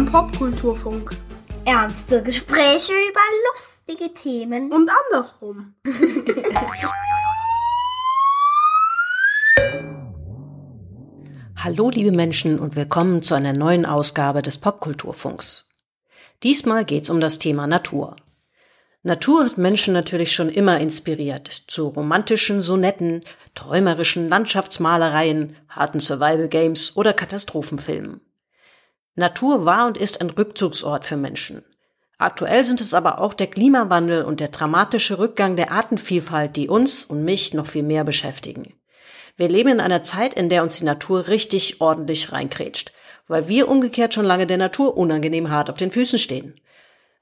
Beim Popkulturfunk. Ernste Gespräche über lustige Themen. Und andersrum. Hallo liebe Menschen und willkommen zu einer neuen Ausgabe des Popkulturfunks. Diesmal geht's um das Thema Natur. Natur hat Menschen natürlich schon immer inspiriert, zu romantischen Sonetten, träumerischen Landschaftsmalereien, harten Survival Games oder Katastrophenfilmen. Natur war und ist ein Rückzugsort für Menschen. Aktuell sind es aber auch der Klimawandel und der dramatische Rückgang der Artenvielfalt, die uns und mich noch viel mehr beschäftigen. Wir leben in einer Zeit, in der uns die Natur richtig ordentlich reinkrätscht, weil wir umgekehrt schon lange der Natur unangenehm hart auf den Füßen stehen.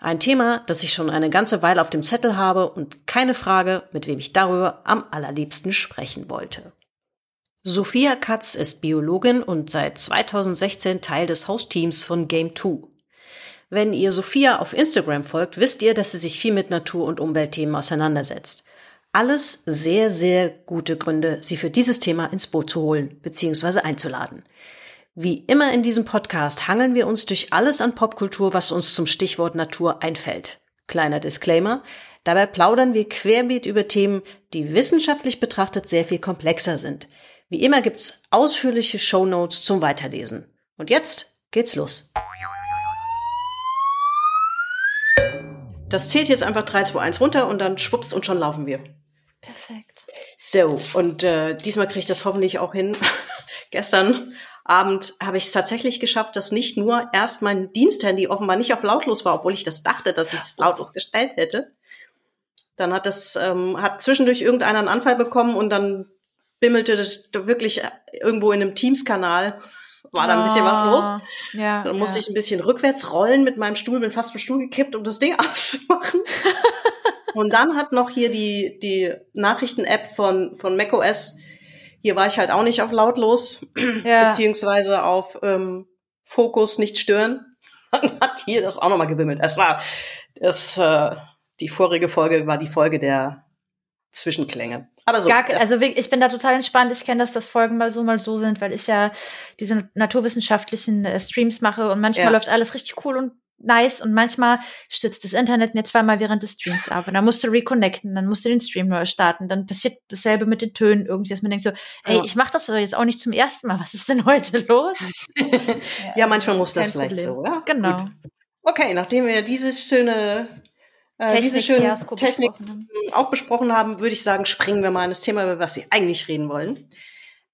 Ein Thema, das ich schon eine ganze Weile auf dem Zettel habe und keine Frage, mit wem ich darüber am allerliebsten sprechen wollte. Sophia Katz ist Biologin und seit 2016 Teil des Hostteams von Game 2. Wenn ihr Sophia auf Instagram folgt, wisst ihr, dass sie sich viel mit Natur- und Umweltthemen auseinandersetzt. Alles sehr, sehr gute Gründe, sie für dieses Thema ins Boot zu holen bzw. einzuladen. Wie immer in diesem Podcast hangeln wir uns durch alles an Popkultur, was uns zum Stichwort Natur einfällt. Kleiner Disclaimer. Dabei plaudern wir querbeet über Themen, die wissenschaftlich betrachtet sehr viel komplexer sind. Wie immer gibt's ausführliche Show Notes zum Weiterlesen. Und jetzt geht's los. Das zählt jetzt einfach 3, 2, 1 runter und dann schwupps und schon laufen wir. Perfekt. So, und äh, diesmal kriege ich das hoffentlich auch hin. Gestern Abend habe ich es tatsächlich geschafft, dass nicht nur erst mein Diensthandy offenbar nicht auf lautlos war, obwohl ich das dachte, dass ich es lautlos gestellt hätte. Dann hat das, ähm, hat zwischendurch irgendeiner einen Anfall bekommen und dann bimmelte das wirklich irgendwo in einem Teams-Kanal. War da ein bisschen was los. Ah, Ja, Dann musste ja. ich ein bisschen rückwärts rollen mit meinem Stuhl, bin fast vom Stuhl gekippt, um das Ding auszumachen. und dann hat noch hier die, die Nachrichten-App von, von macOS, hier war ich halt auch nicht auf lautlos, Ja. beziehungsweise auf ähm, Fokus nicht stören. Dann hat hier das auch nochmal gebimmelt. Es war, das, äh, die vorige Folge war die Folge der Zwischenklänge. Aber so. Gar, also ich bin da total entspannt. Ich kenne, dass das Folgen mal so, mal so sind, weil ich ja diese naturwissenschaftlichen äh, Streams mache und manchmal Ja. läuft alles richtig cool und nice und manchmal stützt das Internet mir zweimal während des Streams ab und dann musst du reconnecten, dann musst du den Stream neu starten, dann passiert dasselbe mit den Tönen irgendwie, dass man denkt so, ey, Ja. ich mache das doch jetzt auch nicht zum ersten Mal, was ist denn heute los? ja, manchmal muss das vielleicht Problem. so, ja. Genau. Gut. Okay, nachdem wir dieses schöne, äh, diese schöne Technik-Fiasko Technik besprochen auch besprochen haben, würde ich sagen, springen wir mal in das Thema, über was wir eigentlich reden wollen.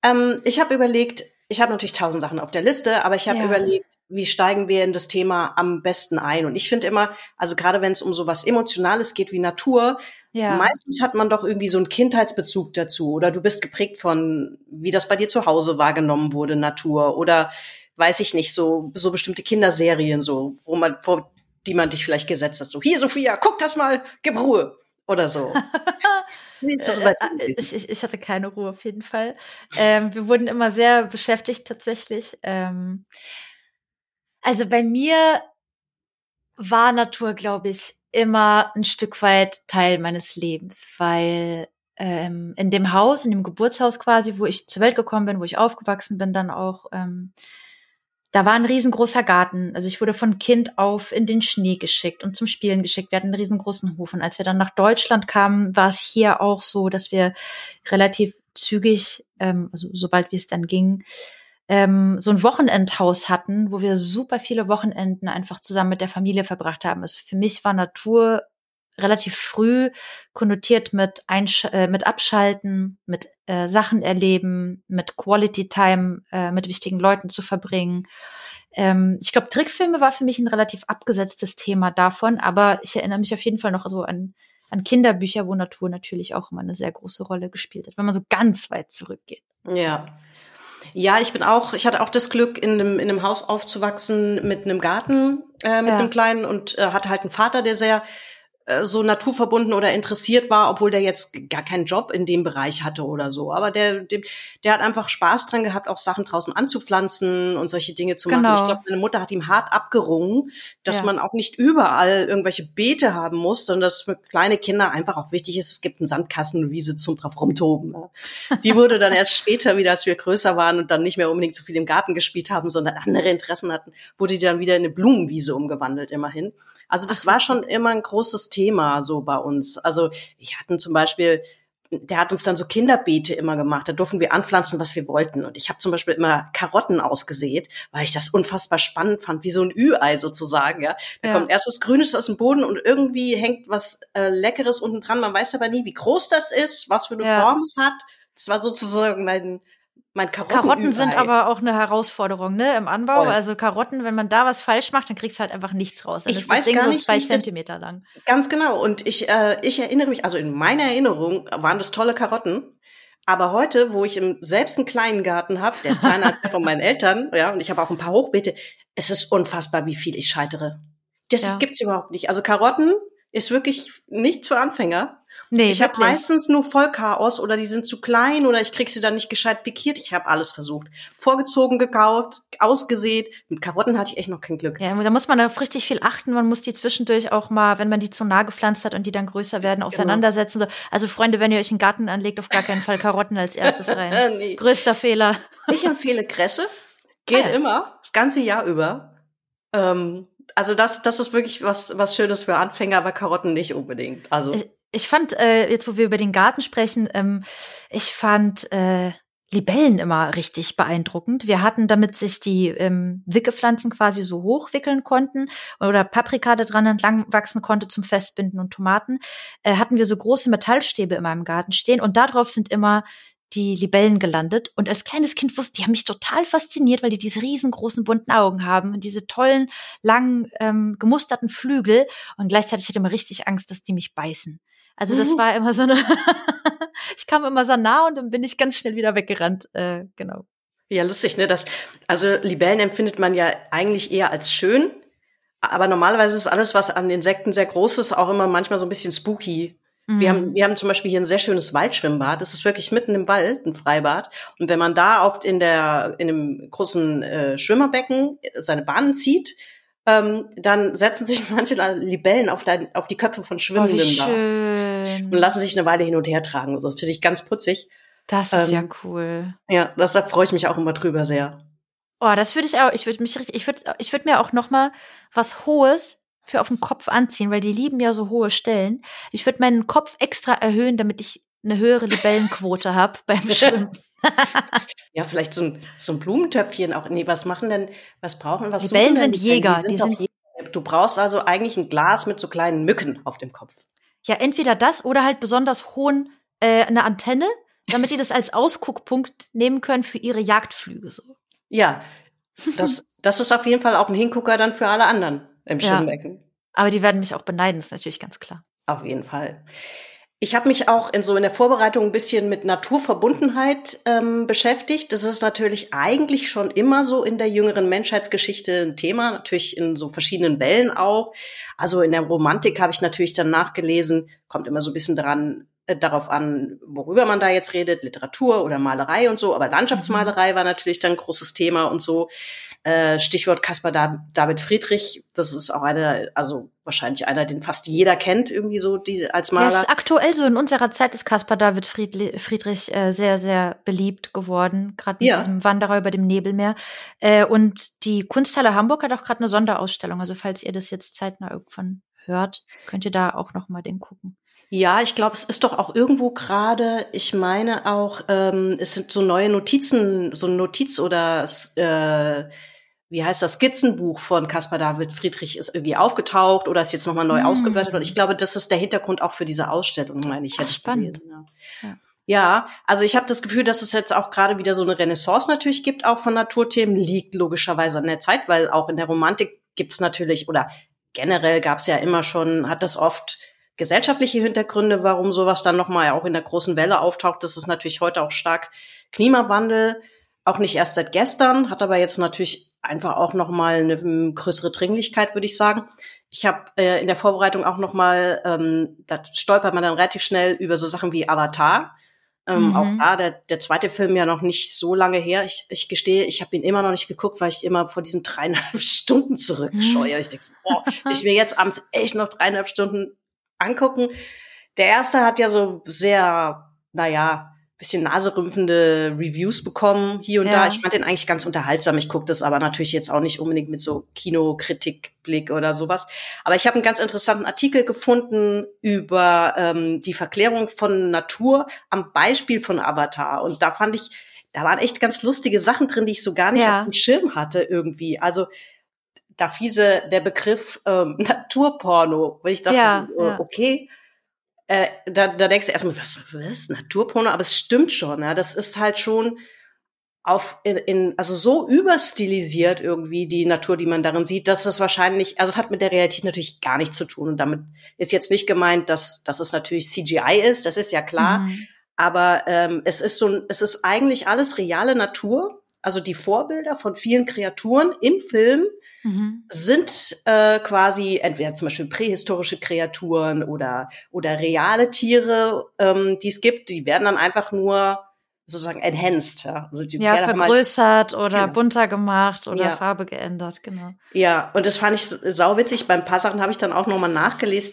Ähm, ich habe überlegt, ich habe natürlich tausend Sachen auf der Liste, aber ich habe Ja. überlegt, wie steigen wir in das Thema am besten ein? Und ich finde immer, also gerade wenn es um so was Emotionales geht wie Natur, Ja. meistens hat man doch irgendwie so einen Kindheitsbezug dazu oder du bist geprägt von, wie das bei dir zu Hause wahrgenommen wurde, Natur oder weiß ich nicht, so, so bestimmte Kinderserien, so, wo man, vor die man dich vielleicht gesetzt hat, so, hier Sophia, guck das mal, gib Ruhe oder so. Äh, äh, ich, ich, ich hatte keine Ruhe auf jeden Fall. Ähm, wir wurden immer sehr beschäftigt tatsächlich. Ähm, also bei mir war Natur, glaube ich, immer ein Stück weit Teil meines Lebens, weil ähm, in dem Haus, in dem Geburtshaus quasi, wo ich zur Welt gekommen bin, wo ich aufgewachsen bin, dann auch, ähm, da war ein riesengroßer Garten. Also ich wurde von Kind auf in den Schnee geschickt und zum Spielen geschickt. Wir hatten einen riesengroßen Hof. Und als wir dann nach Deutschland kamen, war es hier auch so, dass wir relativ zügig, ähm, also sobald wie es dann ging, ähm, so ein Wochenendhaus hatten, wo wir super viele Wochenenden einfach zusammen mit der Familie verbracht haben. Also für mich war Natur relativ früh konnotiert mit, Einsch äh, mit Abschalten, mit äh, Sachen erleben, mit Quality Time äh, mit wichtigen Leuten zu verbringen. Ähm, ich glaube, Trickfilme war für mich ein relativ abgesetztes Thema davon, aber ich erinnere mich auf jeden Fall noch so an, an Kinderbücher, wo Natur natürlich auch immer eine sehr große Rolle gespielt hat, wenn man so ganz weit zurückgeht. Ja. Ja, ich bin auch, ich hatte auch das Glück, in einem, in einem Haus aufzuwachsen mit einem Garten, äh, mit Ja. einem kleinen und äh, hatte halt einen Vater, der sehr so naturverbunden oder interessiert war, obwohl der jetzt gar keinen Job in dem Bereich hatte oder so. Aber der, dem, der hat einfach Spaß dran gehabt, auch Sachen draußen anzupflanzen und solche Dinge zu Genau. machen. Ich glaube, meine Mutter hat ihm hart abgerungen, dass Ja. man auch nicht überall irgendwelche Beete haben muss, sondern dass für kleine Kinder einfach auch wichtig ist, es gibt einen Sandkasten, eine Wiese zum drauf rumtoben. Ne? Die wurde dann erst später wieder, als wir größer waren und dann nicht mehr unbedingt so viel im Garten gespielt haben, sondern andere Interessen hatten, wurde die dann wieder in eine Blumenwiese umgewandelt, immerhin. Also das war schon immer ein großes Thema so bei uns. Also wir hatten zum Beispiel, der hat uns dann so Kinderbeete immer gemacht. Da durften wir anpflanzen, was wir wollten. Und ich habe zum Beispiel immer Karotten ausgesät, weil ich das unfassbar spannend fand, wie so ein Ü-Ei sozusagen. Ja, da Ja. kommt erst was Grünes aus dem Boden und irgendwie hängt was äh, Leckeres unten dran. Man weiß aber nie, wie groß das ist, was für eine Ja. Form es hat. Das war sozusagen mein mein Karotten. Karotten sind aber auch eine Herausforderung, ne, im Anbau. Voll. Also Karotten, wenn man da was falsch macht, dann kriegst du halt einfach nichts raus. Dann Ich ist das weiß Ding gar so nicht, zwei wie ich das- Zentimeter lang. Ganz genau. Und ich, äh, ich erinnere mich, also in meiner Erinnerung waren das tolle Karotten. Aber heute, wo ich im, selbst einen kleinen Garten habe, der ist kleiner als der von meinen Eltern, ja, und ich habe auch ein paar Hochbeete, es ist unfassbar, wie viel ich scheitere. Das Ja. gibt's überhaupt nicht. Also Karotten ist wirklich nicht für Anfänger. Nee, ich habe meistens nur Vollchaos oder die sind zu klein oder ich krieg sie dann nicht gescheit pikiert. Ich habe alles versucht. Vorgezogen gekauft, ausgesät. Mit Karotten hatte ich echt noch kein Glück. Ja, da muss man auf richtig viel achten. Man muss die zwischendurch auch mal, wenn man die zu nah gepflanzt hat und die dann größer werden, Genau. auseinandersetzen. So. Also Freunde, wenn ihr euch einen Garten anlegt, auf gar keinen Fall Karotten als erstes rein. Äh, nee. Größter Fehler. Ich empfehle Kresse. Geht Ah, ja. immer, das ganze Jahr über. Ähm, also das, das ist wirklich was, was Schönes für Anfänger, aber Karotten nicht unbedingt. Also Ich- fand, äh, jetzt wo wir über den Garten sprechen, ähm, ich fand äh, Libellen immer richtig beeindruckend. Wir hatten, damit sich die ähm, Wickepflanzen quasi so hochwickeln konnten oder Paprika da dran entlang wachsen konnte zum Festbinden und Tomaten, äh, hatten wir so große Metallstäbe in meinem Garten stehen und darauf sind immer die Libellen gelandet. Und als kleines Kind wusste, die haben mich total fasziniert, weil die diese riesengroßen bunten Augen haben und diese tollen, langen, ähm, gemusterten Flügel. Und gleichzeitig hatte ich immer richtig Angst, dass die mich beißen. Also das Mhm. war immer so eine, ich kam immer so nah und dann bin ich ganz schnell wieder weggerannt. Äh, genau. ja, lustig, ne? Das, also Libellen empfindet man ja eigentlich eher als schön. Aber normalerweise ist alles, was an Insekten sehr groß ist, auch immer manchmal so ein bisschen spooky. Wir Mhm. haben, wir haben zum Beispiel hier ein sehr schönes Waldschwimmbad. Das ist wirklich mitten im Wald, ein Freibad. Und wenn man da oft in der, in einem großen äh, Schwimmerbecken seine Bahnen zieht, ähm, dann setzen sich manche Libellen auf, dein, auf die Köpfe von Oh, Schwimmenden wie da und lassen sich eine Weile hin und her tragen. Also das finde ich ganz putzig. Das ist ja ähm, cool. Ja, deshalb freue ich mich auch immer drüber sehr. Oh, das würde ich auch, ich würde mich richtig, ich würde, ich würde mir auch noch mal was Hohes für auf den Kopf anziehen, weil die lieben ja so hohe Stellen. Ich würde meinen Kopf extra erhöhen, damit ich eine höhere Libellenquote habe beim Schwimmen. Ja, vielleicht so ein, so ein Blumentöpfchen auch. Nee, was machen denn, was brauchen, was Libellen sind? Jäger, Die sind die doch sind- Jäger. Du brauchst also eigentlich ein Glas mit so kleinen Mücken auf dem Kopf. Ja, entweder das oder halt besonders hohen äh, eine Antenne, damit die das als Ausguckpunkt nehmen können für ihre Jagdflüge so. Ja, das, das ist auf jeden Fall auch ein Hingucker dann für alle anderen im Ja. Schwimmbecken. Aber die werden mich auch beneiden, ist natürlich ganz klar. Auf jeden Fall. Ich habe mich auch in so in der Vorbereitung ein bisschen mit Naturverbundenheit ähm, beschäftigt. Das ist natürlich eigentlich schon immer so in der jüngeren Menschheitsgeschichte ein Thema, natürlich in so verschiedenen Wellen auch. Also in der Romantik habe ich natürlich dann nachgelesen, kommt immer so ein bisschen daran, äh, darauf an, worüber man da jetzt redet, Literatur oder Malerei und so. Aber Landschaftsmalerei war natürlich dann ein großes Thema und so. Äh, Stichwort Caspar Da- David Friedrich, das ist auch einer, also wahrscheinlich einer, den fast jeder kennt, irgendwie so die als Maler. ist aktuell so in unserer Zeit ist Caspar David Friedli Friedrich äh, sehr, sehr beliebt geworden, gerade mit Ja. diesem Wanderer über dem Nebelmeer. Äh, und die Kunsthalle Hamburg hat auch gerade eine Sonderausstellung. Also falls ihr das jetzt zeitnah irgendwann hört, könnt ihr da auch noch mal den gucken. Ja, ich glaube, es ist doch auch irgendwo gerade, ich meine auch, ähm, es sind so neue Notizen, so ein Notiz oder äh, wie heißt das, Skizzenbuch von Caspar David Friedrich ist irgendwie aufgetaucht oder ist jetzt nochmal neu Hm. ausgewertet. Und ich glaube, das ist der Hintergrund auch für diese Ausstellung, meine ich. Ach, spannend. gelesen, ja. Ja. Ja, also ich habe das Gefühl, dass es jetzt auch gerade wieder so eine Renaissance natürlich gibt, auch von Naturthemen, liegt logischerweise an der Zeit, weil auch in der Romantik gibt's natürlich, oder generell gab's ja immer schon, hat das oft gesellschaftliche Hintergründe, warum sowas dann nochmal auch in der großen Welle auftaucht. Das ist natürlich heute auch stark Klimawandel, auch nicht erst seit gestern, hat aber jetzt natürlich einfach auch nochmal eine mm, größere Dringlichkeit, würde ich sagen. Ich habe äh, in der Vorbereitung auch noch mal, ähm, da stolpert man dann relativ schnell über so Sachen wie Avatar. Ähm, mhm. Auch da, der, der zweite Film ja noch nicht so lange her. Ich, ich gestehe, ich habe ihn immer noch nicht geguckt, weil ich immer vor diesen dreieinhalb Stunden zurückscheue. Ich denke, boah, ich will jetzt abends echt noch dreieinhalb Stunden angucken. Der erste hat ja so sehr, naja, bisschen naserümpfende Reviews bekommen, hier und ja. da. Ich fand den eigentlich ganz unterhaltsam. Ich gucke das aber natürlich jetzt auch nicht unbedingt mit so Kinokritikblick oder sowas. Aber ich habe einen ganz interessanten Artikel gefunden über ähm, die Verklärung von Natur am Beispiel von Avatar. Und da fand ich, da waren echt ganz lustige Sachen drin, die ich so gar nicht ja. auf dem Schirm hatte irgendwie. Also da fiese der Begriff ähm, Naturporno, weil ich dachte, ja, so, ja. okay, äh, da, da denkst du erstmal, was, was, Naturporno? Aber es stimmt schon, ja. Das ist halt schon auf in, in also so überstilisiert irgendwie die Natur, die man darin sieht, dass das wahrscheinlich, also es hat mit der Realität natürlich gar nichts zu tun. Und damit ist jetzt nicht gemeint, dass, dass es natürlich CGI ist, das ist ja klar. Mhm. Aber ähm, es ist so, es ist eigentlich alles reale Natur. Also die Vorbilder von vielen Kreaturen im Film mhm. sind äh, quasi entweder zum Beispiel prähistorische Kreaturen oder, oder reale Tiere, ähm, die es gibt. Die werden dann einfach nur sozusagen enhanced. Ja, also die ja vergrößert mal, oder genau. bunter gemacht oder ja. Farbe geändert, genau. Ja, und das fand ich sauwitzig. Beim paar Sachen habe ich dann auch nochmal nachgelesen,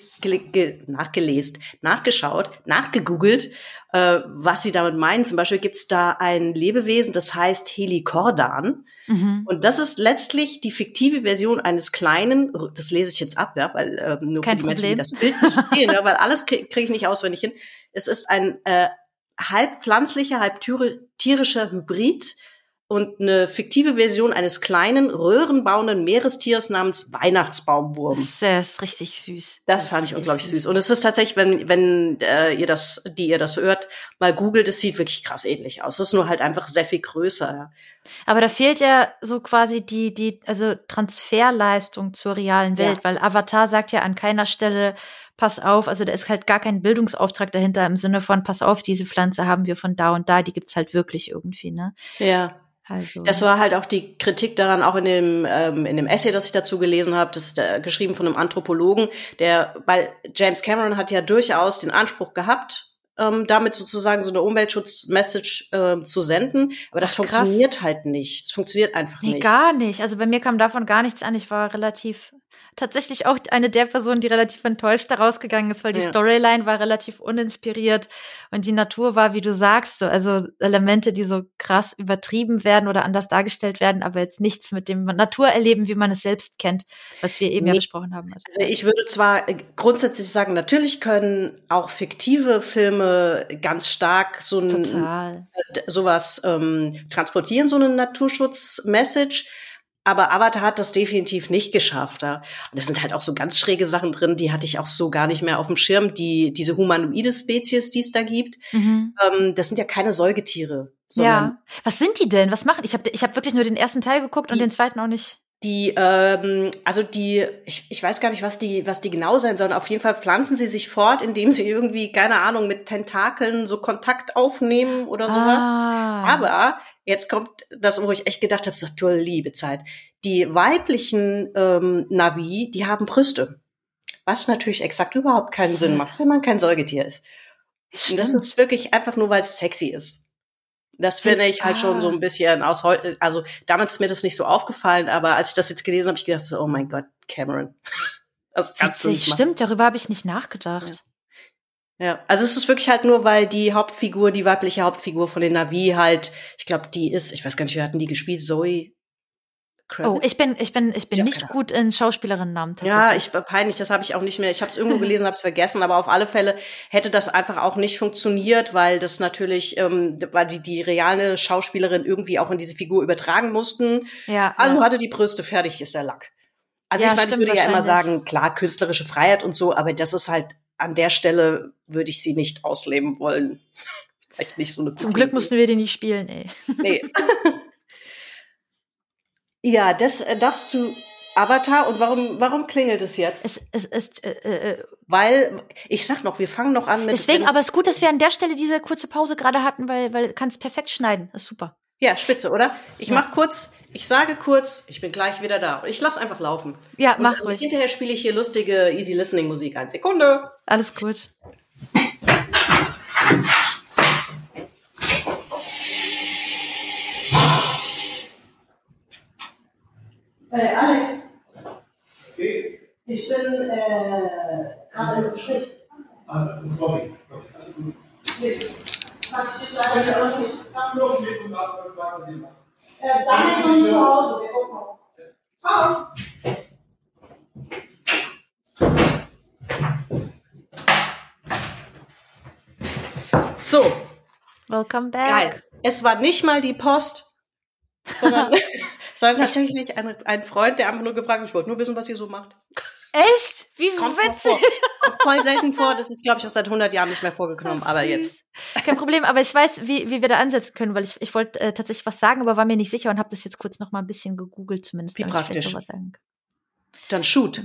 nachgelesen, nachgeschaut, nachgegoogelt, äh, was sie damit meinen. Zum Beispiel gibt es da ein Lebewesen, das heißt Helikordan. Mhm. Und das ist letztlich die fiktive Version eines kleinen, das lese ich jetzt ab, ja, weil äh, nur Kein für die Problem. Menschen, die das Bild nicht sehen, ja, weil alles kriege krieg ich nicht auswendig hin. Es ist ein äh, halb pflanzlicher, halb tierischer Hybrid und eine fiktive Version eines kleinen, röhrenbauenden Meerestiers namens Weihnachtsbaumwurm. Das ist richtig süß. Das, das fand ich unglaublich süß. süß. Und es ist tatsächlich, wenn, wenn äh, ihr das, die ihr das hört, mal googelt, es sieht wirklich krass ähnlich aus. Es ist nur halt einfach sehr viel größer. Ja. Aber da fehlt ja so quasi die, die, also Transferleistung zur realen Welt, ja. weil Avatar sagt ja an keiner Stelle, pass auf, also da ist halt gar kein Bildungsauftrag dahinter im Sinne von, pass auf, diese Pflanze haben wir von da und da, die gibt's halt wirklich irgendwie, ne? Ja. Also. Das war halt auch die Kritik daran, auch in dem, ähm, in dem Essay, das ich dazu gelesen habe, das ist äh, geschrieben von einem Anthropologen, der, weil James Cameron hat ja durchaus den Anspruch gehabt, ähm, damit sozusagen so eine Umweltschutz-Message äh, zu senden, aber das Ach, funktioniert halt nicht. Es funktioniert einfach nee, nicht. Gar nicht. Also bei mir kam davon gar nichts an. Ich war relativ tatsächlich auch eine der Personen, die relativ enttäuscht daraus gegangen ist, weil die ja. Storyline war relativ uninspiriert und die Natur war, wie du sagst, so, also Elemente, die so krass übertrieben werden oder anders dargestellt werden, aber jetzt nichts mit dem Naturerleben, wie man es selbst kennt, was wir eben nee. ja besprochen haben. Also ich würde zwar grundsätzlich sagen, natürlich können auch fiktive Filme ganz stark so ein, Total. sowas ähm, transportieren, so eine Naturschutz-Message. Aber Avatar hat das definitiv nicht geschafft. Ja. Und es sind halt auch so ganz schräge Sachen drin, die hatte ich auch so gar nicht mehr auf dem Schirm. Die, diese humanoide Spezies, die es da gibt, mhm. ähm, das sind ja keine Säugetiere. Ja. Was sind die denn? Was machen? Ich habe ich hab wirklich nur den ersten Teil geguckt die, und den zweiten auch nicht. Die, ähm, also die, ich, ich weiß gar nicht, was die, was die genau sein sollen. Auf jeden Fall pflanzen sie sich fort, indem sie irgendwie, keine Ahnung, mit Tentakeln so Kontakt aufnehmen oder sowas. Ah. Aber Jetzt kommt das, wo ich echt gedacht habe, so liebe Zeit. Die weiblichen ähm, Navi, die haben Brüste. Was natürlich exakt überhaupt keinen Sinn macht, wenn man kein Säugetier ist. Und das ist wirklich einfach nur, weil es sexy ist. Das finde ich halt ah. schon so ein bisschen aus heute, also damals ist mir das nicht so aufgefallen, aber als ich das jetzt gelesen habe, ich gedacht so, oh mein Gott, Cameron. Das Witzig, stimmt, darüber habe ich nicht nachgedacht. Ja. Ja, also es ist wirklich halt nur, weil die Hauptfigur, die weibliche Hauptfigur von den Navi halt, ich glaube, die ist, ich weiß gar nicht, wir hatten die gespielt, Zoe Kravitz? Oh, ich bin, ich bin, ich bin ja, nicht gut in Schauspielerinnennamen. Ja, ich peinlich, das habe ich auch nicht mehr. Ich habe es irgendwo gelesen, habe es vergessen, aber auf alle Fälle hätte das einfach auch nicht funktioniert, weil das natürlich, ähm, weil die die reale Schauspielerin irgendwie auch in diese Figur übertragen mussten. Ja. Also ja. hatte die Brüste fertig, ist der Lack. Also ja, ich meine, ich würde ja immer sagen, klar, künstlerische Freiheit und so, aber das ist halt an der Stelle würde ich sie nicht ausleben wollen. Vielleicht nicht so eine Zum Glück mussten wir die nicht spielen, ey. Nee. ja, das, äh, das zu Avatar und warum, warum klingelt es jetzt? Es, es ist, äh, äh, weil, ich sag noch, wir fangen noch an mit. Deswegen, aber es ist gut, dass wir an der Stelle diese kurze Pause gerade hatten, weil, weil kannst perfekt schneiden. Das ist super. Ja, spitze, oder? Ich Ja. mach kurz, ich sage kurz, ich bin gleich wieder da. Ich lass einfach laufen. Ja, Und mach ruhig. Hinterher spiele ich hier lustige Easy Listening Musik. Eine Sekunde. Alles gut. Äh, Alex. Ich bin äh, gerade im Gespräch. Ah, sorry. Alles gut. Kann ich dich leider nicht ausrichten. Los, mit und ab, Äh, Daniel ist noch nicht zu Hause. Wir gucken mal. Ciao. So, Welcome back. geil. Es war nicht mal die Post, sondern, sondern tatsächlich ein, ein Freund, der einfach nur gefragt hat, ich wollte nur wissen, was ihr so macht. Echt? Wie Kommt mal witzig. voll selten vor. Das ist, glaube ich, auch seit 100 Jahren nicht mehr vorgekommen. Aber jetzt. Kein Problem, aber ich weiß, wie, wie wir da ansetzen können, weil ich, ich wollte äh, tatsächlich was sagen, aber war mir nicht sicher und habe das jetzt kurz noch mal ein bisschen gegoogelt zumindest. Wie praktisch. Dann shoot.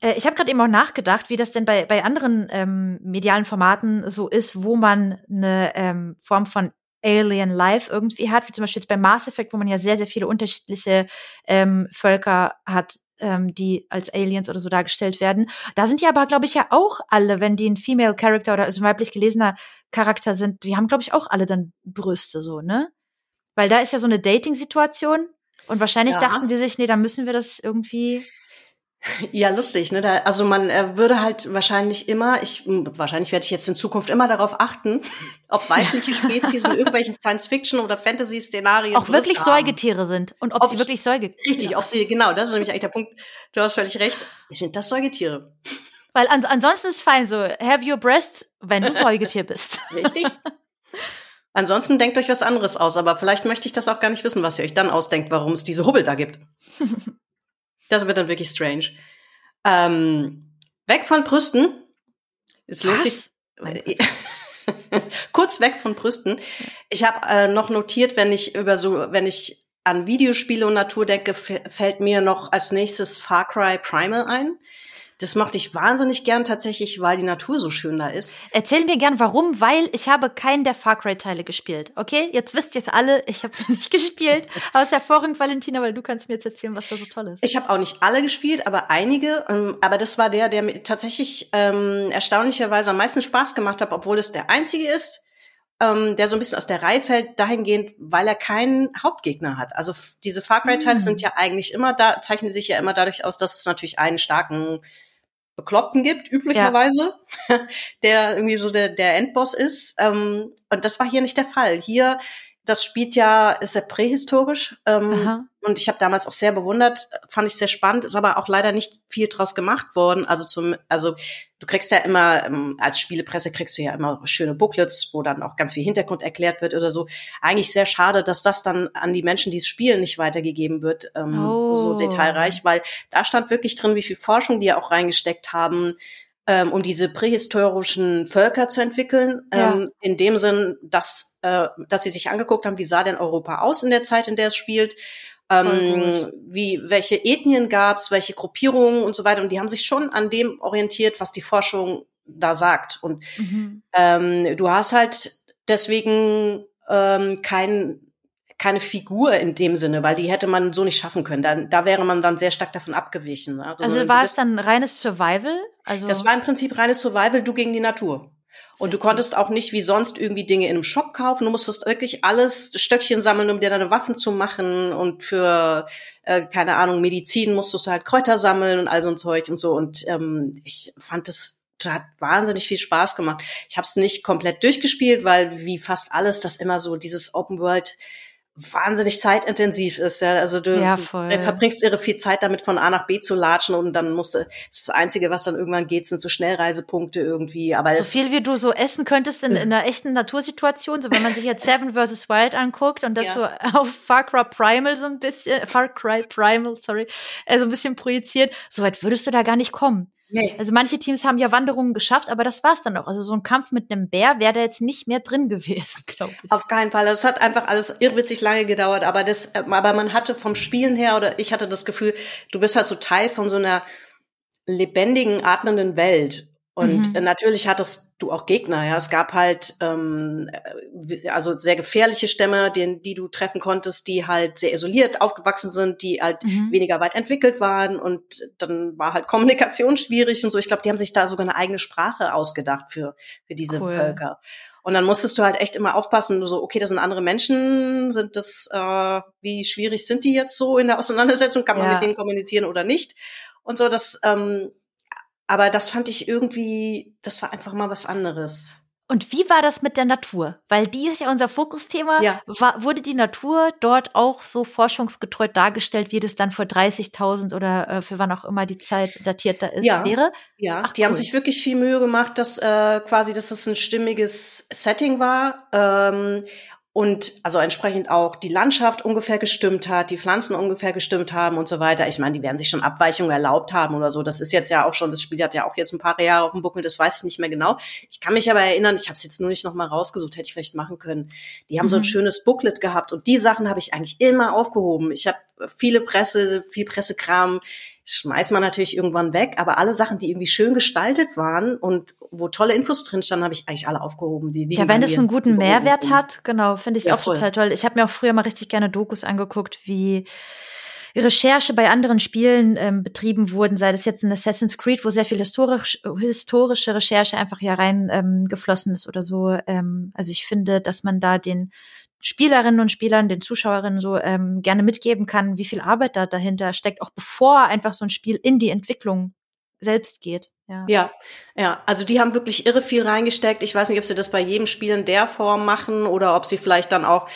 Äh, ich habe gerade eben auch nachgedacht, wie das denn bei, bei anderen ähm, medialen Formaten so ist, wo man eine ähm, Form von Alien Life irgendwie hat, wie zum Beispiel jetzt bei Mass Effect, wo man ja sehr, sehr viele unterschiedliche ähm, Völker hat, ähm, die als Aliens oder so dargestellt werden. Da sind ja aber, glaube ich, ja auch alle, wenn die ein Female Character oder also ein weiblich gelesener Charakter sind, die haben, glaube ich, auch alle dann Brüste so, ne? Weil da ist ja so eine Dating-Situation und wahrscheinlich Ja. dachten die sich, nee, da müssen wir das irgendwie Ja, lustig, ne? Da, also man äh, würde halt wahrscheinlich immer, ich m, wahrscheinlich werde ich jetzt in Zukunft immer darauf achten, ob weibliche Spezies in irgendwelchen Science-Fiction oder Fantasy-Szenarien auch wirklich haben. Säugetiere sind und ob Ob sie wirklich Säugetiere Richtig, ob sie, genau, das ist nämlich eigentlich der Punkt. Du hast völlig recht. Sind das Säugetiere? Weil an, ansonsten ist fein so, have your breasts, wenn du Säugetier bist. Richtig? Ansonsten denkt euch was anderes aus, aber vielleicht möchte ich das auch gar nicht wissen, was ihr euch dann ausdenkt, warum es diese Hubbel da gibt. Das wird dann wirklich strange. Ähm, weg von Brüsten. Es lohnt sich. Kurz weg von Brüsten. Ich habe äh, noch notiert, wenn ich über so, wenn ich an Videospiele und Natur denke, fällt mir noch als nächstes Far Cry Primal ein. Das mochte ich wahnsinnig gern tatsächlich, weil die Natur so schön da ist. Erzähl mir gern, warum, weil ich habe keinen der Far Cry-Teile gespielt. Okay, jetzt wisst ihr es alle, ich habe sie nicht gespielt. Aber es ist hervorragend, Valentina, weil du kannst mir jetzt erzählen, was da so toll ist. Ich habe auch nicht alle gespielt, aber einige. Ähm, aber das war der, der mir tatsächlich ähm, erstaunlicherweise am meisten Spaß gemacht hat, obwohl es der einzige ist, ähm, der so ein bisschen aus der Reihe fällt, dahingehend, weil er keinen Hauptgegner hat. Also diese Far Cry-Teile Mm. sind ja eigentlich immer da, zeichnen sich ja immer dadurch aus, dass es natürlich einen starken Bekloppten gibt, üblicherweise, der irgendwie so der, der Endboss ist. Ähm, und das war hier nicht der Fall. Hier, das spielt ja, ist ja prähistorisch. Ähm, und ich habe damals auch sehr bewundert, fand ich sehr spannend, ist aber auch leider nicht viel draus gemacht worden. Also zum, also du kriegst ja immer, ähm, als Spielepresse kriegst du ja immer schöne Booklets, wo dann auch ganz viel Hintergrund erklärt wird oder so. Eigentlich sehr schade, dass das dann an die Menschen, die es spielen, nicht weitergegeben wird, ähm, Oh. so detailreich, weil da stand wirklich drin, wie viel Forschung die ja auch reingesteckt haben, ähm, um diese prähistorischen Völker zu entwickeln. Ja. Ähm, in dem Sinn, dass, äh, dass sie sich angeguckt haben, wie sah denn Europa aus in der Zeit, in der es spielt. Ähm, wie, welche Ethnien gab's, welche Gruppierungen und so weiter. Und die haben sich schon an dem orientiert, was die Forschung da sagt. Und Mhm. ähm, du hast halt deswegen ähm, kein, keine Figur in dem Sinne, weil die hätte man so nicht schaffen können. Da, da wäre man dann sehr stark davon abgewichen. ne? Also du war es dann reines Survival? Also das war im Prinzip reines Survival, du gegen die Natur. Und du konntest auch nicht wie sonst irgendwie Dinge in einem Shop kaufen. Du musstest wirklich alles Stöckchen sammeln, um dir deine Waffen zu machen. Und für, äh, keine Ahnung, Medizin musstest du halt Kräuter sammeln und all so ein Zeug und so. Und ähm, ich fand das, das hat wahnsinnig viel Spaß gemacht. Ich habe es nicht komplett durchgespielt, weil wie fast alles das immer so, dieses Open World wahnsinnig zeitintensiv ist. Ja? Also du, Ja, du voll. verbringst irre viel Zeit damit, von A nach B zu latschen und dann musst du, das Einzige, was dann irgendwann geht, sind so Schnellreisepunkte irgendwie. Aber so viel wie du so essen könntest in, in einer echten Natursituation, so wenn man sich jetzt Seven vs. Wild anguckt und das Ja. so auf Far Cry Primal so ein bisschen, Far Cry Primal, sorry, äh, so ein bisschen projiziert, so weit würdest du da gar nicht kommen. Nee. Also manche Teams haben ja Wanderungen geschafft, aber das war's dann auch. Also so ein Kampf mit einem Bär wäre da jetzt nicht mehr drin gewesen, glaube ich. Auf keinen Fall. Es hat einfach alles irrwitzig lange gedauert, aber das, äh, aber man hatte vom Spielen her oder ich hatte das Gefühl, du bist halt so Teil von so einer lebendigen, atmenden Welt. Und Mhm. äh, natürlich hattest du auch Gegner, ja. Es gab halt ähm, äh, also sehr gefährliche Stämme, den, die du treffen konntest, die halt sehr isoliert aufgewachsen sind, die halt Mhm. weniger weit entwickelt waren und dann war halt Kommunikation schwierig und so. Ich glaube, die haben sich da sogar eine eigene Sprache ausgedacht für, für diese Cool. Völker. Und dann musstest du halt echt immer aufpassen, so, okay, das sind andere Menschen, sind das, äh, wie schwierig sind die jetzt so in der Auseinandersetzung, kann man Ja. mit denen kommunizieren oder nicht? Und so, das, ähm, aber das fand ich irgendwie, das war einfach mal was anderes. Und wie war das mit der Natur? Weil die ist ja unser Fokusthema. Ja. War, wurde die Natur dort auch so forschungsgetreu dargestellt, wie das dann vor 30.000 oder äh, für wann auch immer die Zeit datierter ist, Ja. wäre? Ja, Ach, die haben cool. sich wirklich viel Mühe gemacht, dass äh, quasi, dass es ein stimmiges Setting war. Ähm, und also entsprechend auch die Landschaft ungefähr gestimmt hat, die Pflanzen ungefähr gestimmt haben und so weiter. Ich meine, die werden sich schon Abweichungen erlaubt haben oder so. Das ist jetzt ja auch schon, das Spiel hat ja auch jetzt ein paar Jahre auf dem Buckel, das weiß ich nicht mehr genau. Ich kann mich aber erinnern, ich habe es jetzt nur nicht nochmal rausgesucht, hätte ich vielleicht machen können. Die haben so ein Mhm. schönes Booklet gehabt und die Sachen habe ich eigentlich immer aufgehoben. Ich habe viele Presse, viel Pressekram, schmeißt man natürlich irgendwann weg, aber alle Sachen, die irgendwie schön gestaltet waren und wo tolle Infos drin standen, habe ich eigentlich alle aufgehoben. Die liegen Ja, wenn das einen guten Mehrwert hat, genau, finde ich es Ja, auch voll. total toll. Ich habe mir auch früher mal richtig gerne Dokus angeguckt, wie Recherche bei anderen Spielen ähm, betrieben wurden, sei das jetzt in Assassin's Creed, wo sehr viel historisch, historische Recherche einfach hier rein ähm, geflossen ist oder so. Ähm, also ich finde, dass man da den Spielerinnen und Spielern, den Zuschauerinnen so ähm, gerne mitgeben kann, wie viel Arbeit da dahinter steckt, auch bevor einfach so ein Spiel in die Entwicklung selbst geht. Ja. Ja, ja, also die haben wirklich irre viel reingesteckt. Ich weiß nicht, ob sie das bei jedem Spiel in der Form machen oder ob sie vielleicht dann auch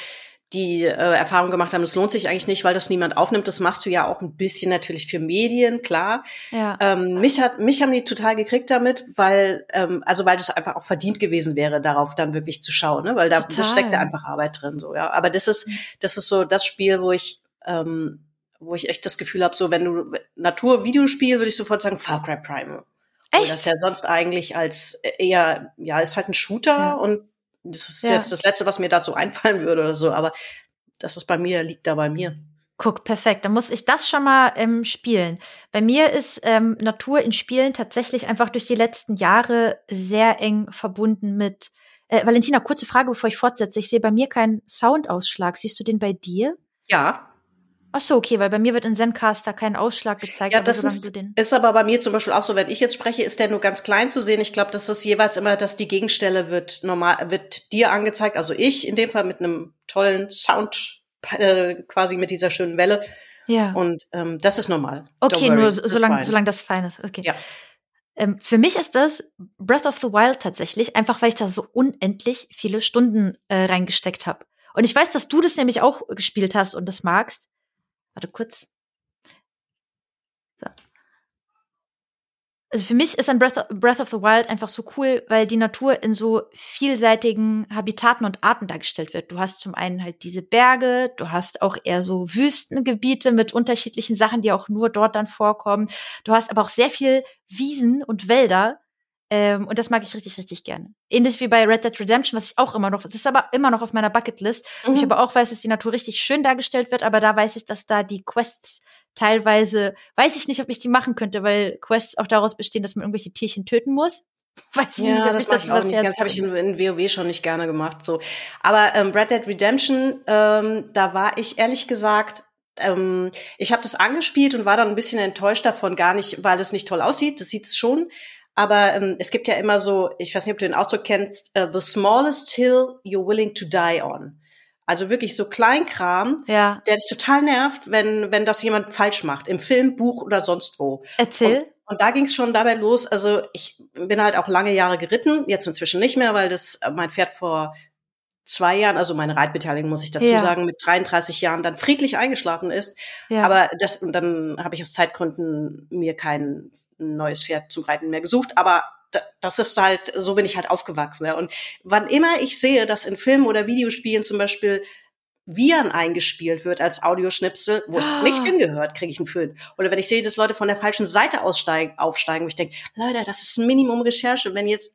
die äh, Erfahrung gemacht haben, es lohnt sich eigentlich nicht, weil das niemand aufnimmt. Das machst du ja auch ein bisschen natürlich für Medien, klar. ja. Ähm, mich hat mich haben die total gekriegt damit, weil ähm, also weil das einfach auch verdient gewesen wäre, darauf dann wirklich zu schauen, ne? Weil da steckt da einfach Arbeit drin, so ja. Aber das ist das ist so das Spiel, wo ich ähm, wo ich echt das Gefühl habe, so wenn du Natur-Videospiel, würde ich sofort sagen Far Cry Primal. Weil Echt? das ja sonst eigentlich als eher ja ist halt ein Shooter Ja. und das ist Ja. jetzt das letzte, was mir dazu einfallen würde oder so. Aber das ist bei mir liegt da bei mir. Guck, perfekt. Dann muss ich das schon mal ähm, spielen. Bei mir ist ähm, Natur in Spielen tatsächlich einfach durch die letzten Jahre sehr eng verbunden mit. Äh, Valentina, kurze Frage, bevor ich fortsetze. Ich sehe bei mir keinen Soundausschlag. Siehst du den bei dir? Ja, Ach so, okay, weil bei mir wird in Zencaster kein Ausschlag gezeigt. Ja, das ist, ist aber bei mir zum Beispiel auch so, wenn ich jetzt spreche, ist der nur ganz klein zu sehen. Ich glaube, das ist jeweils immer, dass die Gegenstelle wird normal, wird dir angezeigt. Also ich in dem Fall mit einem tollen Sound, äh, quasi mit dieser schönen Welle. ja. Und ähm, das ist normal. Okay, nur so, solange, solange das fein ist. Okay. Ja. Ähm, für mich ist das Breath of the Wild tatsächlich, einfach weil ich da so unendlich viele Stunden äh, reingesteckt habe. Und ich weiß, dass du das nämlich auch gespielt hast und das magst. Warte kurz. So. Also für mich ist ein Breath of, Breath of the Wild einfach so cool, weil die Natur in so vielseitigen Habitaten und Arten dargestellt wird. Du hast zum einen halt diese Berge, du hast auch eher so Wüstengebiete mit unterschiedlichen Sachen, die auch nur dort dann vorkommen. Du hast aber auch sehr viel Wiesen und Wälder. Ähm, und das mag ich richtig, richtig gerne. Ähnlich wie bei Red Dead Redemption, was ich auch immer noch, das ist aber immer noch auf meiner Bucketlist. wo Ich Mhm. aber auch weiß, dass die Natur richtig schön dargestellt wird, aber da weiß ich, dass da die Quests teilweise, weiß ich nicht, ob ich die machen könnte, weil Quests auch daraus bestehen, dass man irgendwelche Tierchen töten muss. Weiß ich nicht, Ja, ob das ich das ich auch nicht ganz. Habe ich in, in WoW schon nicht gerne gemacht. So, aber ähm, Red Dead Redemption, ähm, da war ich ehrlich gesagt, ähm, ich habe das angespielt und war dann ein bisschen enttäuscht davon, gar nicht, weil es nicht toll aussieht. Das sieht's schon. Aber ähm, es gibt ja immer so, ich weiß nicht, ob du den Ausdruck kennst, uh, the smallest hill you're willing to die on. Also wirklich so Kleinkram, Ja, der dich total nervt, wenn, wenn das jemand falsch macht, im Film, Buch oder sonst wo. erzähl. Und da ging es schon dabei los. Also ich bin halt auch lange Jahre geritten, jetzt inzwischen nicht mehr, weil das äh, mein Pferd vor zwei Jahren, also meine Reitbeteiligung muss ich dazu Ja. sagen, mit 33 Jahren dann friedlich eingeschlafen ist. ja. Aber das und dann habe ich aus Zeitgründen mir kein neues Pferd zum Reiten mehr gesucht. Aber da- das ist halt, so bin ich halt aufgewachsen. Ja. Und wann immer ich sehe, dass in Filmen oder Videospielen zum Beispiel Viren eingespielt wird als Audioschnipsel, wo es Ah. nicht hingehört, kriege ich einen Föhn. Oder wenn ich sehe, dass Leute von der falschen Seite aussteigen, aufsteigen, wo ich denke, Leute, das ist ein Minimum Recherche. Wenn jetzt,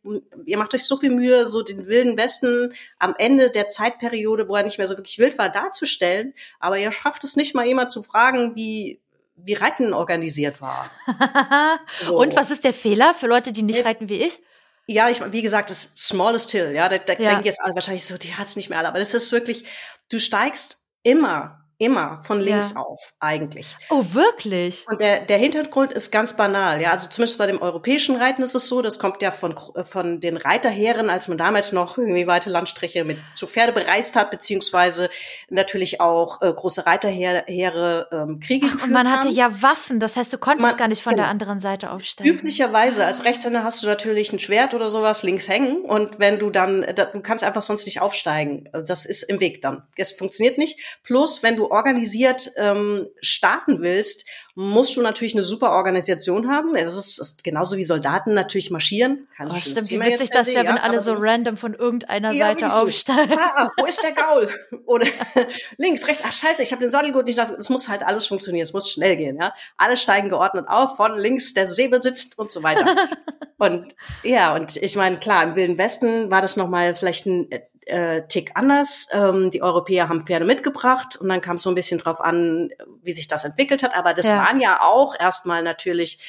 ihr macht euch so viel Mühe, so den wilden Westen am Ende der Zeitperiode, wo er nicht mehr so wirklich wild war, darzustellen, aber ihr schafft es nicht mal jemand zu fragen, wie, wie Reiten organisiert war. So. Und was ist der Fehler für Leute, die nicht ja. reiten wie ich? Ja, ich, wie gesagt, das Smallest Hill, ja, da, da ja. denken jetzt alle wahrscheinlich so, die hat's nicht mehr alle, aber das ist wirklich, du steigst immer immer von links ja. auf, eigentlich. Oh, wirklich? Und der, der Hintergrund ist ganz banal, ja. Also zumindest bei dem europäischen Reiten ist es so, das kommt ja von, von den Reiterheeren, als man damals noch irgendwie weite Landstriche mit zu Pferde bereist hat, beziehungsweise natürlich auch äh, große Reiterheere ähm, Kriege Ach, Und man hatte ja Waffen, das heißt, du konntest man, gar nicht von genau. der anderen Seite aufsteigen. Üblicherweise, als Rechtshänder hast du natürlich ein Schwert oder sowas links hängen und wenn du dann, du kannst einfach sonst nicht aufsteigen. Das ist im Weg dann. Es funktioniert nicht. Plus, wenn du organisiert ähm, starten willst, musst du natürlich eine super Organisation haben. Es ist, ist genauso wie Soldaten natürlich marschieren. Kein oh, stimmt, wie witzig das wäre, wenn ja, alle so random von irgendeiner ja, Seite aufsteigen. Ah, wo ist der Gaul? Oder links, rechts, ach scheiße, ich habe den Sattelgurt nicht. Es muss halt alles funktionieren, es muss schnell gehen. Ja, Alle steigen geordnet auf, von links der Säbel sitzt und so weiter. und ja, und ich meine, klar, im Wilden Westen war das nochmal vielleicht ein äh, Tick anders. Ähm, die Europäer haben Pferde mitgebracht und dann kam es so ein bisschen drauf an, wie sich das entwickelt hat. Aber das ja. waren ja auch erstmal natürlich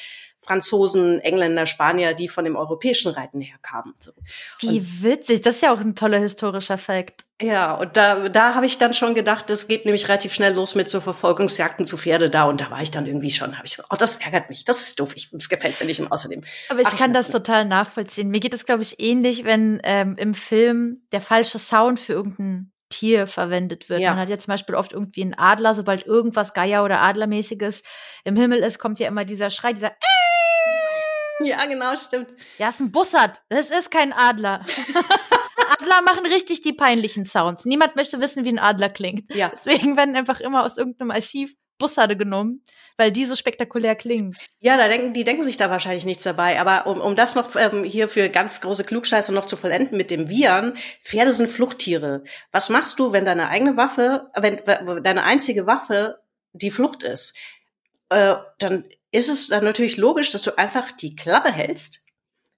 Franzosen, Engländer, Spanier, die von dem europäischen Reiten herkamen. So. Wie und, witzig, das ist ja auch ein toller historischer Fakt. Ja, und da, da habe ich dann schon gedacht, das geht nämlich relativ schnell los mit so Verfolgungsjagden zu Pferde da und da war ich dann irgendwie schon, habe ich gesagt, oh, das ärgert mich, das ist doof, ich, das gefällt mir nicht und außerdem. Aber ich kann das total nachvollziehen. Mir geht es, glaube ich, ähnlich, wenn ähm, im Film der falsche Sound für irgendein Tier verwendet wird. Ja. Man hat ja zum Beispiel oft irgendwie einen Adler, sobald irgendwas Geier- oder Adlermäßiges im Himmel ist, kommt ja immer dieser Schrei, dieser Ja, genau, stimmt. Ja, ist ein Bussard. Das ist kein Adler. Adler machen richtig die peinlichen Sounds. Niemand möchte wissen, wie ein Adler klingt. Ja. Deswegen werden einfach immer aus irgendeinem Archiv Bussarde genommen, weil die so spektakulär klingen. Ja, da denken, die denken sich da wahrscheinlich nichts dabei. Aber um, um das noch ähm, hier für ganz große Klugscheiße noch zu vollenden mit dem Viren, Pferde sind Fluchttiere. Was machst du, wenn deine eigene Waffe, wenn, wenn deine einzige Waffe die Flucht ist? Äh, dann ist es dann natürlich logisch, dass du einfach die Klappe hältst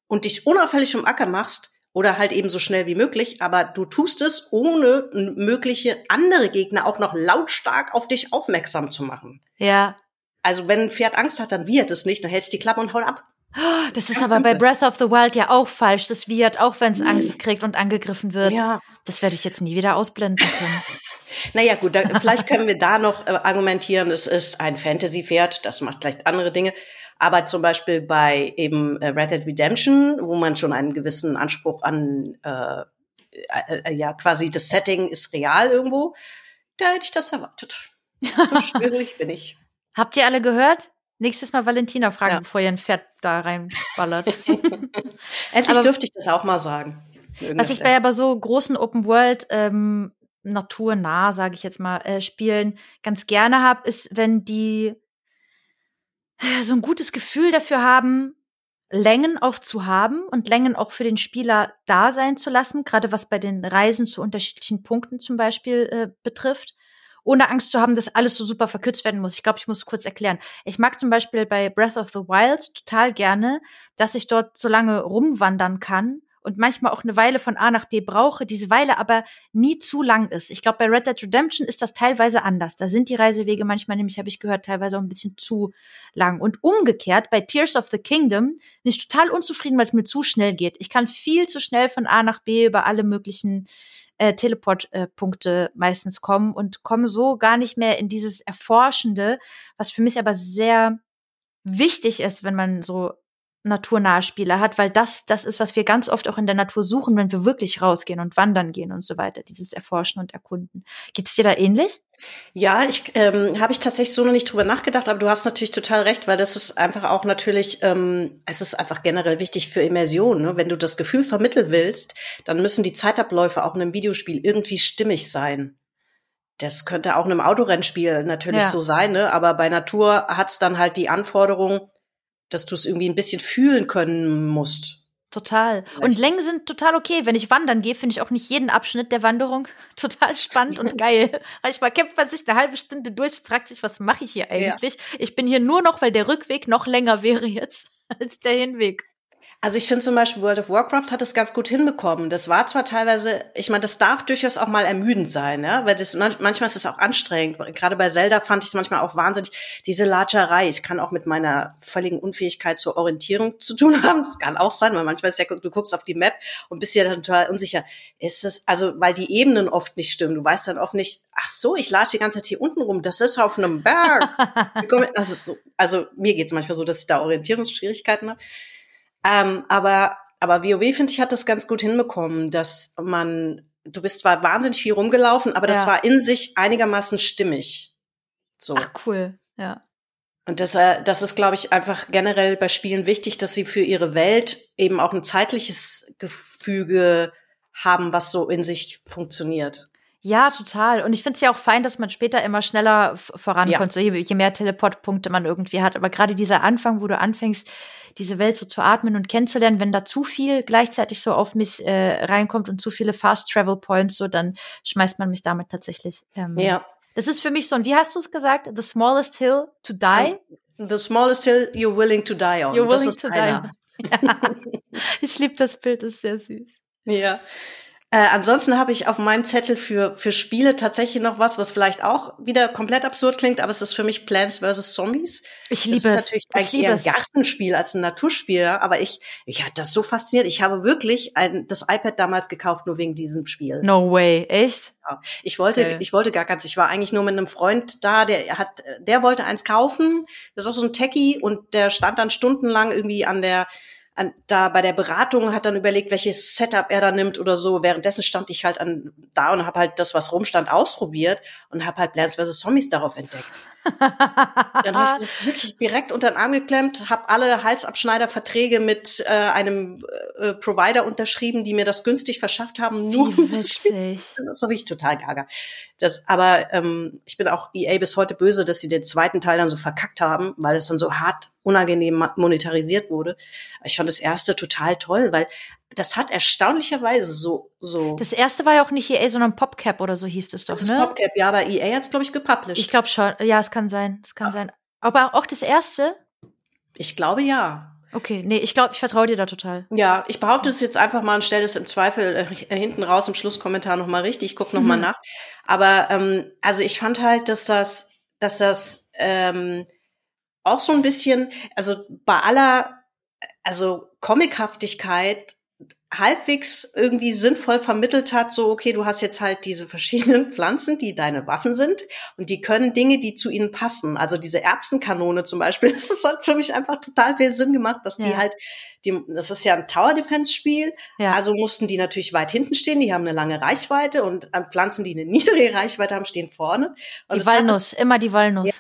und dich unauffällig um Acker machst oder halt eben so schnell wie möglich, aber du tust es, ohne mögliche andere Gegner auch noch lautstark auf dich aufmerksam zu machen. Ja. Also wenn ein Pferd Angst hat, dann wiehert es nicht, dann hältst die Klappe und haut ab. Das ist Ganz aber simpel. bei Breath of the Wild ja auch falsch. Das wiehert auch, wenn es. Angst kriegt und angegriffen wird. Ja. Das werde ich jetzt nie wieder ausblenden können. Naja, gut, da, vielleicht können wir da noch äh, argumentieren, es ist ein Fantasy-Pferd, das macht vielleicht andere Dinge. Aber zum Beispiel bei eben äh, Red Dead Redemption, wo man schon einen gewissen Anspruch an, äh, äh, ja, quasi das Setting ist real irgendwo, da hätte ich das erwartet. So stößig bin ich. Habt ihr alle gehört? Nächstes Mal Valentina fragen, ja. bevor ihr ein Pferd da reinballert. Endlich aber, dürfte ich das auch mal sagen. Was ich bei aber so großen Open World ähm, naturnah, sage ich jetzt mal, äh, Spielen ganz gerne habe, ist, wenn die äh, so ein gutes Gefühl dafür haben, Längen auch zu haben und Längen auch für den Spieler da sein zu lassen, gerade was bei den Reisen zu unterschiedlichen Punkten zum Beispiel äh, betrifft, ohne Angst zu haben, dass alles so super verkürzt werden muss. Ich glaube, ich muss kurz erklären. Ich mag zum Beispiel bei Breath of the Wild total gerne, dass ich dort so lange rumwandern kann und manchmal auch eine Weile von A nach B brauche, diese Weile aber nie zu lang ist. Ich glaube, bei Red Dead Redemption ist das teilweise anders. Da sind die Reisewege manchmal nämlich, habe ich gehört, teilweise auch ein bisschen zu lang. Und umgekehrt, bei Tears of the Kingdom bin ich total unzufrieden, weil es mir zu schnell geht. Ich kann viel zu schnell von A nach B über alle möglichen äh, Teleport-Punkte äh, meistens kommen und komme so gar nicht mehr in dieses Erforschende, was für mich aber sehr wichtig ist, wenn man so naturnahe Spiele hat, weil das das ist, was wir ganz oft auch in der Natur suchen, wenn wir wirklich rausgehen und wandern gehen und so weiter, dieses Erforschen und Erkunden. Geht's dir da ähnlich? Ja, ich ähm, habe ich tatsächlich so noch nicht drüber nachgedacht, aber du hast natürlich total recht, weil das ist einfach auch natürlich, ähm, es ist einfach generell wichtig für Immersion. Ne? Wenn du das Gefühl vermitteln willst, dann müssen die Zeitabläufe auch in einem Videospiel irgendwie stimmig sein. Das könnte auch in einem Autorennspiel natürlich ja. so sein, ne? aber bei Natur hat's dann halt die Anforderung, dass du es irgendwie ein bisschen fühlen können musst. Total. Vielleicht. Und Längen sind total okay. Wenn ich wandern gehe, finde ich auch nicht jeden Abschnitt der Wanderung total spannend und geil. Manchmal kämpft man sich eine halbe Stunde durch, fragt sich, was mache ich hier eigentlich? Ja. Ich bin hier nur noch, weil der Rückweg noch länger wäre jetzt als der Hinweg. Also ich finde zum Beispiel World of Warcraft hat es ganz gut hinbekommen. Das war zwar teilweise, ich meine, das darf durchaus auch mal ermüdend sein, ja, weil das manchmal ist es auch anstrengend. Gerade bei Zelda fand ich es manchmal auch wahnsinnig diese Latscherei. Ich kann auch mit meiner völligen Unfähigkeit zur Orientierung zu tun haben. Das kann auch sein, weil manchmal ist ja, du guckst auf die Map und bist ja dann total unsicher. Ist es also, weil die Ebenen oft nicht stimmen. Du weißt dann oft nicht, ach so, ich latsche die ganze Zeit hier unten rum. Das ist auf einem Berg. das ist so, also mir geht's manchmal so, dass ich da Orientierungsschwierigkeiten habe. Ähm, aber, aber WoW, finde ich, hat das ganz gut hinbekommen, dass man, du bist zwar wahnsinnig viel rumgelaufen, aber das war in sich einigermaßen stimmig. So. Ach, cool, ja. Und das, äh, das ist, glaube ich, einfach generell bei Spielen wichtig, dass sie für ihre Welt eben auch ein zeitliches Gefüge haben, was so in sich funktioniert. Ja, total. Und ich finde es ja auch fein, dass man später immer schneller vorankommt, ja. so je, je mehr Teleportpunkte man irgendwie hat. Aber gerade dieser Anfang, wo du anfängst, diese Welt so zu atmen und kennenzulernen, wenn da zu viel gleichzeitig so auf mich äh, reinkommt und zu viele Fast Travel Points, so dann schmeißt man mich damit tatsächlich. Ähm, ja. Das ist für mich so, und wie hast du es gesagt? The smallest hill to die? The smallest hill you're willing to die on. You're willing to einer. die. Ja. Ich liebe das Bild, das ist sehr süß. Ja. Äh, ansonsten habe ich auf meinem Zettel für, für Spiele tatsächlich noch was, was vielleicht auch wieder komplett absurd klingt, aber es ist für mich Plants vs. Zombies. Ich liebe das es. ist natürlich ich eigentlich eher ein Gartenspiel als ein Naturspiel, aber ich, ich hat das so fasziniert. Ich habe wirklich ein, das iPad damals gekauft, nur wegen diesem Spiel. No way, echt? Ja. Ich wollte, okay. ich wollte gar ganz, ich war eigentlich nur mit einem Freund da, der hat, der wollte eins kaufen. Das ist auch so ein Techie und der stand dann stundenlang irgendwie an der, an, da bei der Beratung hat dann überlegt, welches Setup er da nimmt oder so. Währenddessen stand ich halt an da und habe halt das, was rumstand, ausprobiert und habe halt Plants vs. Zombies darauf entdeckt. Dann habe ich das wirklich direkt unter den Arm geklemmt, habe alle Halsabschneiderverträge mit äh, einem äh, Provider unterschrieben, die mir das günstig verschafft haben. Nur. Das habe ich total gaga. Das, aber ähm, ich bin auch EA bis heute böse, dass sie den zweiten Teil dann so verkackt haben, weil es dann so hart unangenehm monetarisiert wurde. Ich fand das erste total toll, weil das hat erstaunlicherweise so so. Das erste war ja auch nicht EA, sondern PopCap oder so hieß es doch, das ist ne? PopCap, ja, aber EA hat's glaube ich gepublished. Ich glaube schon. Ja, es kann sein. Es kann ja. sein. Aber auch das erste? Ich glaube ja. Okay, nee, ich glaube, ich vertraue dir da total. Ja, ich behaupte es jetzt einfach mal und stelle es im Zweifel äh, hinten raus im Schlusskommentar noch mal richtig. Ich gucke noch mhm. nach. Aber ähm, also ich fand halt, dass das, dass das ähm, auch so ein bisschen, also bei aller, also Comichaftigkeit halbwegs irgendwie sinnvoll vermittelt hat, so, okay, du hast jetzt halt diese verschiedenen Pflanzen, die deine Waffen sind und die können Dinge, die zu ihnen passen. Also diese Erbsenkanone zum Beispiel, das hat für mich einfach total viel Sinn gemacht, dass die ja. halt, die, das ist ja ein Tower-Defense-Spiel, ja. also mussten die natürlich weit hinten stehen, die haben eine lange Reichweite und Pflanzen, die eine niedrige Reichweite haben, stehen vorne. Und die Walnuss, immer die Walnuss. Ja,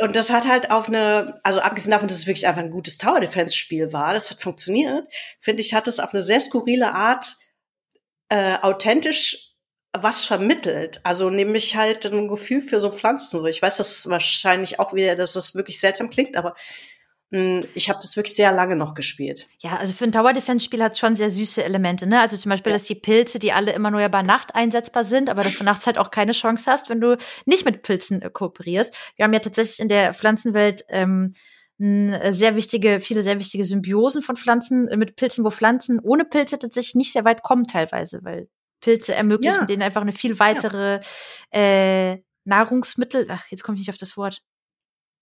und das hat halt auf eine, also abgesehen davon, dass es wirklich einfach ein gutes Tower Defense Spiel war, das hat funktioniert, finde ich, hat es auf eine sehr skurrile Art äh, authentisch was vermittelt. Also nämlich halt ein Gefühl für so Pflanzen. Ich weiß, das wahrscheinlich auch wieder, dass das wirklich seltsam klingt, aber ich habe das wirklich sehr lange noch gespielt. Ja, also für ein Tower Defense Spiel hat es schon sehr süße Elemente, ne? Also zum Beispiel, ja. dass die Pilze, die alle immer nur ja bei Nacht einsetzbar sind, aber dass du nachts halt auch keine Chance hast, wenn du nicht mit Pilzen äh, kooperierst. Wir haben ja tatsächlich in der Pflanzenwelt ähm, sehr wichtige, viele sehr wichtige Symbiosen von Pflanzen äh, mit Pilzen, wo Pflanzen ohne Pilze tatsächlich nicht sehr weit kommen teilweise, weil Pilze ermöglichen ja. denen einfach eine viel weitere ja. äh, Nahrungsmittel. Ach, jetzt komme ich nicht auf das Wort.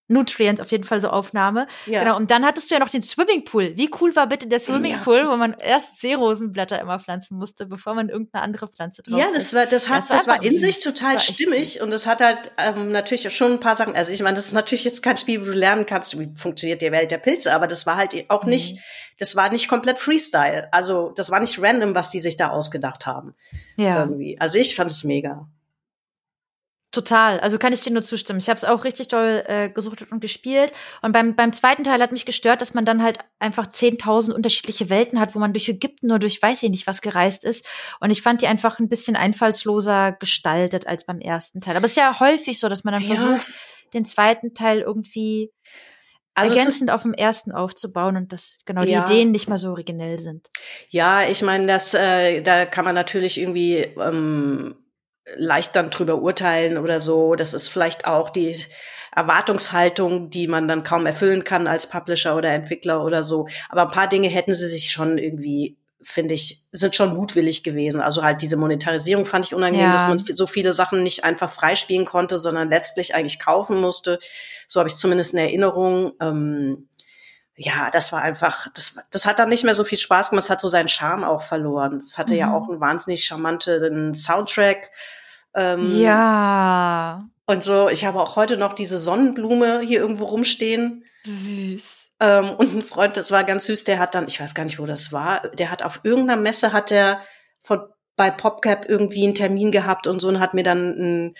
Nutrients auf jeden Fall so Aufnahme. Ja. Genau. Und dann hattest du ja noch den Swimmingpool. Wie cool war bitte der Swimmingpool, ja. wo man erst Seerosenblätter immer pflanzen musste, bevor man irgendeine andere Pflanze drauf Ja, das war, das hat, das war, das war in sich total stimmig und es hat halt ähm, natürlich schon ein paar Sachen. Also ich meine, das ist natürlich jetzt kein Spiel, wo du lernen kannst, wie funktioniert die Welt der Pilze, aber das war halt auch nicht, mhm. das war nicht komplett Freestyle. Also das war nicht random, was die sich da ausgedacht haben. Ja. Irgendwie. Also ich fand es mega. Total, also kann ich dir nur zustimmen. Ich habe es auch richtig doll äh, gesucht und gespielt. Und beim, beim zweiten Teil hat mich gestört, dass man dann halt einfach 10.000 unterschiedliche Welten hat, wo man durch Ägypten nur durch weiß ich nicht was gereist ist. Und ich fand die einfach ein bisschen einfallsloser gestaltet als beim ersten Teil. Aber es ist ja häufig so, dass man dann ja. versucht, den zweiten Teil irgendwie also ergänzend auf dem ersten aufzubauen und dass genau die ja. Ideen nicht mal so originell sind. Ja, ich meine, das äh, da kann man natürlich irgendwie ähm, leicht dann drüber urteilen oder so. Das ist vielleicht auch die Erwartungshaltung, die man dann kaum erfüllen kann als Publisher oder Entwickler oder so. Aber ein paar Dinge hätten sie sich schon irgendwie finde ich, sind schon mutwillig gewesen. Also halt diese Monetarisierung fand ich unangenehm, ja. dass man so viele Sachen nicht einfach freispielen konnte, sondern letztlich eigentlich kaufen musste. So habe ich zumindest in Erinnerung. Ähm, ja, das war einfach, das, das hat dann nicht mehr so viel Spaß gemacht. Es hat so seinen Charme auch verloren. Es hatte mhm. ja auch einen wahnsinnig charmanten Soundtrack. Ähm, ja. Und so, ich habe auch heute noch diese Sonnenblume hier irgendwo rumstehen. Süß. Ähm, und ein Freund, das war ganz süß, der hat dann, ich weiß gar nicht, wo das war, der hat auf irgendeiner Messe, hat er von, bei PopCap irgendwie einen Termin gehabt und so und hat mir dann ein,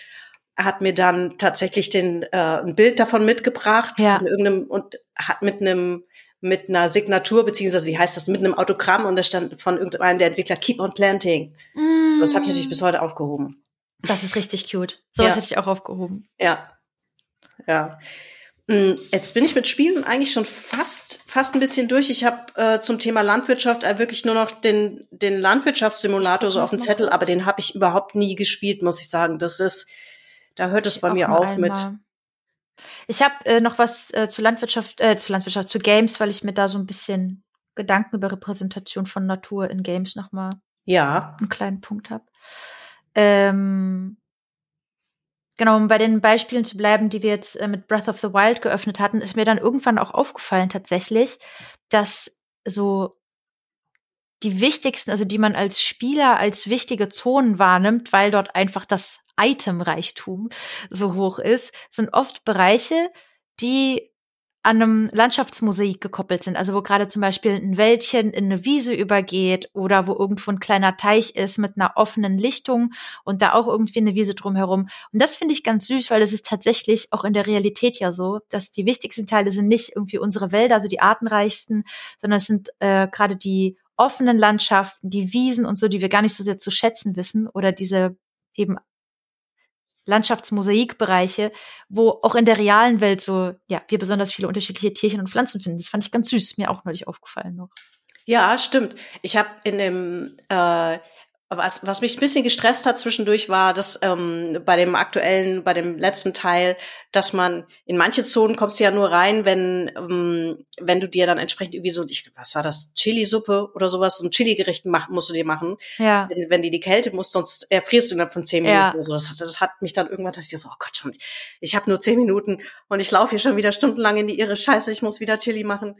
hat mir dann tatsächlich den, äh, ein Bild davon mitgebracht ja. von irgendeinem und hat mit einem mit einer Signatur, beziehungsweise wie heißt das, mit einem Autogramm und da stand von irgendeinem der Entwickler Keep on Planting. Mm. So, das habe ich natürlich bis heute aufgehoben. Das ist richtig cute. So was ja. hätte ich auch aufgehoben. Ja. Ja. Hm, jetzt bin ich mit Spielen eigentlich schon fast, fast ein bisschen durch. Ich habe äh, zum Thema Landwirtschaft äh, wirklich nur noch den, den Landwirtschaftssimulator so auf dem Zettel, aber den habe ich überhaupt nie gespielt, muss ich sagen. Das ist, da hört es bei mir auf einmal. mit. Ich habe äh, noch was äh, zu Landwirtschaft, äh, zu Landwirtschaft, zu Games, weil ich mir da so ein bisschen Gedanken über Repräsentation von Natur in Games noch mal ja. einen kleinen Punkt habe. Ähm, Genau, um bei den Beispielen zu bleiben, die wir jetzt äh, mit Breath of the Wild geöffnet hatten, ist mir dann irgendwann auch aufgefallen tatsächlich, dass so die wichtigsten, also die man als Spieler als wichtige Zonen wahrnimmt, weil dort einfach das Itemreichtum so hoch ist, sind oft Bereiche, die an einem Landschaftsmosaik gekoppelt sind. Also wo gerade zum Beispiel ein Wäldchen in eine Wiese übergeht oder wo irgendwo ein kleiner Teich ist mit einer offenen Lichtung und da auch irgendwie eine Wiese drumherum. Und das finde ich ganz süß, weil es ist tatsächlich auch in der Realität ja so, dass die wichtigsten Teile sind nicht irgendwie unsere Wälder, also die artenreichsten, sondern es sind äh, gerade die offenen Landschaften, die Wiesen und so, die wir gar nicht so sehr zu schätzen wissen oder diese eben Landschaftsmosaikbereiche, wo auch in der realen Welt so, ja, wir besonders viele unterschiedliche Tierchen und Pflanzen finden. Das fand ich ganz süß, mir auch neulich aufgefallen noch. Ja, stimmt. Ich habe in dem äh, was, was mich ein bisschen gestresst hat zwischendurch war, dass ähm, bei dem aktuellen, bei dem letzten Teil, dass man in manche Zonen kommst du ja nur rein, wenn ähm, wenn du dir dann entsprechend irgendwie so, ich, was war das, Chili-Suppe oder sowas, so ein Chili-Gericht machen, musst du dir machen. Ja. Wenn, wenn die die Kälte muss, sonst erfrierst du innerhalb von zehn Minuten ja. oder so. Das, das hat mich dann irgendwann, dachte ich so, oh Gott, schon, ich habe nur zehn Minuten und ich laufe hier schon wieder stundenlang in die irre Scheiße, ich muss wieder Chili machen.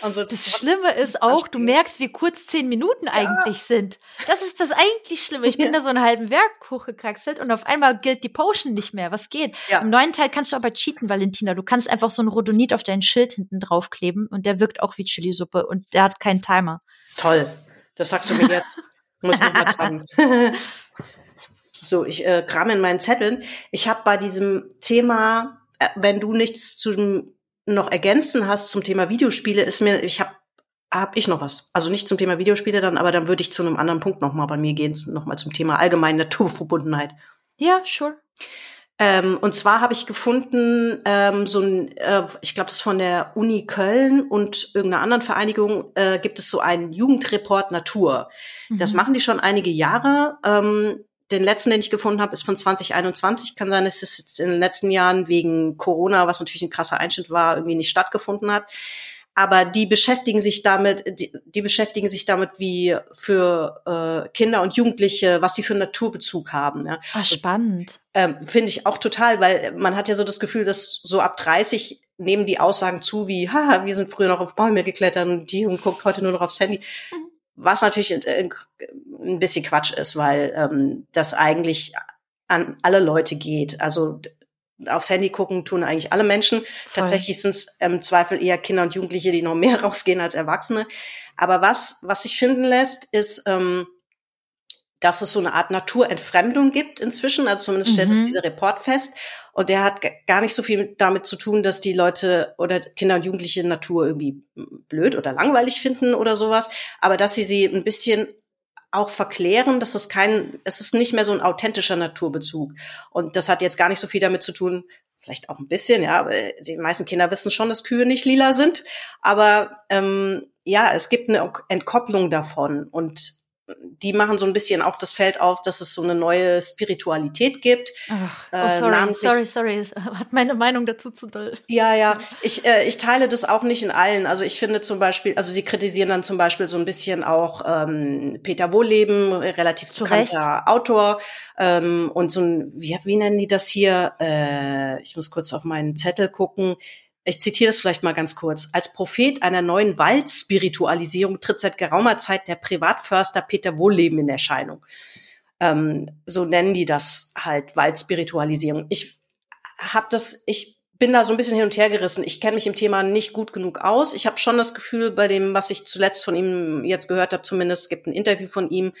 Also das, das Schlimme ist auch, du merkst, wie kurz zehn Minuten eigentlich ja. sind. Das ist das eigentlich Schlimme. Ich bin ja. da so einen halben Werk hochgekraxelt und auf einmal gilt die Potion nicht mehr. Was geht? Ja. Im neuen Teil kannst du aber cheaten, Valentina. Du kannst einfach so ein Rodonit auf dein Schild hinten draufkleben und der wirkt auch wie Chilisuppe und der hat keinen Timer. Toll. Das sagst du mir jetzt. Muss ich mal dran. so, ich äh, kram in meinen Zetteln. Ich habe bei diesem Thema, äh, wenn du nichts zu dem noch ergänzen hast zum Thema Videospiele, ist mir, ich habe hab ich noch was. Also nicht zum Thema Videospiele dann, aber dann würde ich zu einem anderen Punkt noch mal bei mir gehen, noch mal zum Thema allgemeine Naturverbundenheit. Ja, sure. Ähm, und zwar habe ich gefunden, ähm, so ein, äh, ich glaube, das ist von der Uni Köln und irgendeiner anderen Vereinigung, äh, gibt es so einen Jugendreport Natur. Mhm. Das machen die schon einige Jahre. Ähm, den letzten, den ich gefunden habe, ist von 2021. Kann sein, dass es jetzt in den letzten Jahren wegen Corona, was natürlich ein krasser Einschnitt war, irgendwie nicht stattgefunden hat. Aber die beschäftigen sich damit, die, die beschäftigen sich damit, wie für äh, Kinder und Jugendliche, was die für einen Naturbezug haben. Ja. Ach, spannend. Ähm, Finde ich auch total, weil man hat ja so das Gefühl, dass so ab 30 nehmen die Aussagen zu, wie, ha, wir sind früher noch auf Bäume geklettert und die und guckt heute nur noch aufs Handy. Mhm. Was natürlich ein bisschen Quatsch ist, weil ähm, das eigentlich an alle Leute geht. Also aufs Handy gucken tun eigentlich alle Menschen. Voll. Tatsächlich sind es im Zweifel eher Kinder und Jugendliche, die noch mehr rausgehen als Erwachsene. Aber was, was sich finden lässt, ist, ähm, dass es so eine Art Naturentfremdung gibt inzwischen. Also zumindest stellt es mhm. dieser Report fest. Und der hat gar nicht so viel damit zu tun, dass die Leute oder Kinder und Jugendliche Natur irgendwie blöd oder langweilig finden oder sowas, aber dass sie sie ein bisschen auch verklären, dass es kein, es ist nicht mehr so ein authentischer Naturbezug. Und das hat jetzt gar nicht so viel damit zu tun, vielleicht auch ein bisschen, ja, aber die meisten Kinder wissen schon, dass Kühe nicht lila sind. Aber ähm, ja, es gibt eine Entkopplung davon. Und die machen so ein bisschen auch das Feld auf, dass es so eine neue Spiritualität gibt. Ach, oh, sorry, äh, sorry, sorry, hat meine Meinung dazu zu doll. Ja, ja, ich, äh, ich teile das auch nicht in allen. Also ich finde zum Beispiel, also sie kritisieren dann zum Beispiel so ein bisschen auch ähm, Peter Wohleben, relativ zu bekannter Recht. Autor, ähm, und so ein, wie, wie nennen die das hier? Äh, ich muss kurz auf meinen Zettel gucken ich zitiere es vielleicht mal ganz kurz. Als Prophet einer neuen Waldspiritualisierung tritt seit geraumer Zeit der Privatförster Peter Wohlleben in Erscheinung. Ähm, so nennen die das halt Waldspiritualisierung. Ich habe das, ich bin da so ein bisschen hin und her gerissen. Ich kenne mich im Thema nicht gut genug aus. Ich habe schon das Gefühl, bei dem, was ich zuletzt von ihm jetzt gehört habe, zumindest, es gibt ein Interview von ihm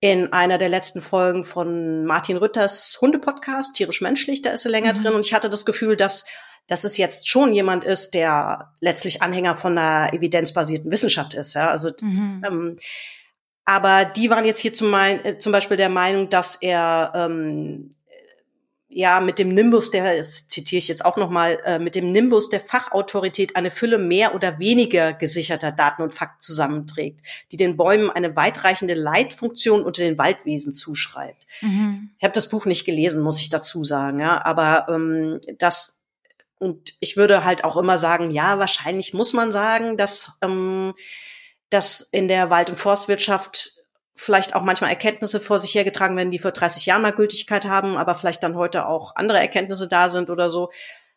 in einer der letzten Folgen von Martin Rütters Hunde-Podcast, tierisch-menschlich, da ist er länger mhm. drin. Und ich hatte das Gefühl, dass dass es jetzt schon jemand ist, der letztlich Anhänger von einer evidenzbasierten Wissenschaft ist. Ja? Also, mhm. ähm, aber die waren jetzt hier zum, mein, äh, zum Beispiel der Meinung, dass er ähm, ja mit dem Nimbus der, das zitiere ich jetzt auch nochmal, äh, mit dem Nimbus der Fachautorität eine Fülle mehr oder weniger gesicherter Daten und Fakten zusammenträgt, die den Bäumen eine weitreichende Leitfunktion unter den Waldwesen zuschreibt. Mhm. Ich habe das Buch nicht gelesen, muss ich dazu sagen, ja, aber ähm, das und ich würde halt auch immer sagen, ja, wahrscheinlich muss man sagen, dass, ähm, dass in der Wald- und Forstwirtschaft vielleicht auch manchmal Erkenntnisse vor sich hergetragen werden, die vor 30 Jahren mal Gültigkeit haben, aber vielleicht dann heute auch andere Erkenntnisse da sind oder so.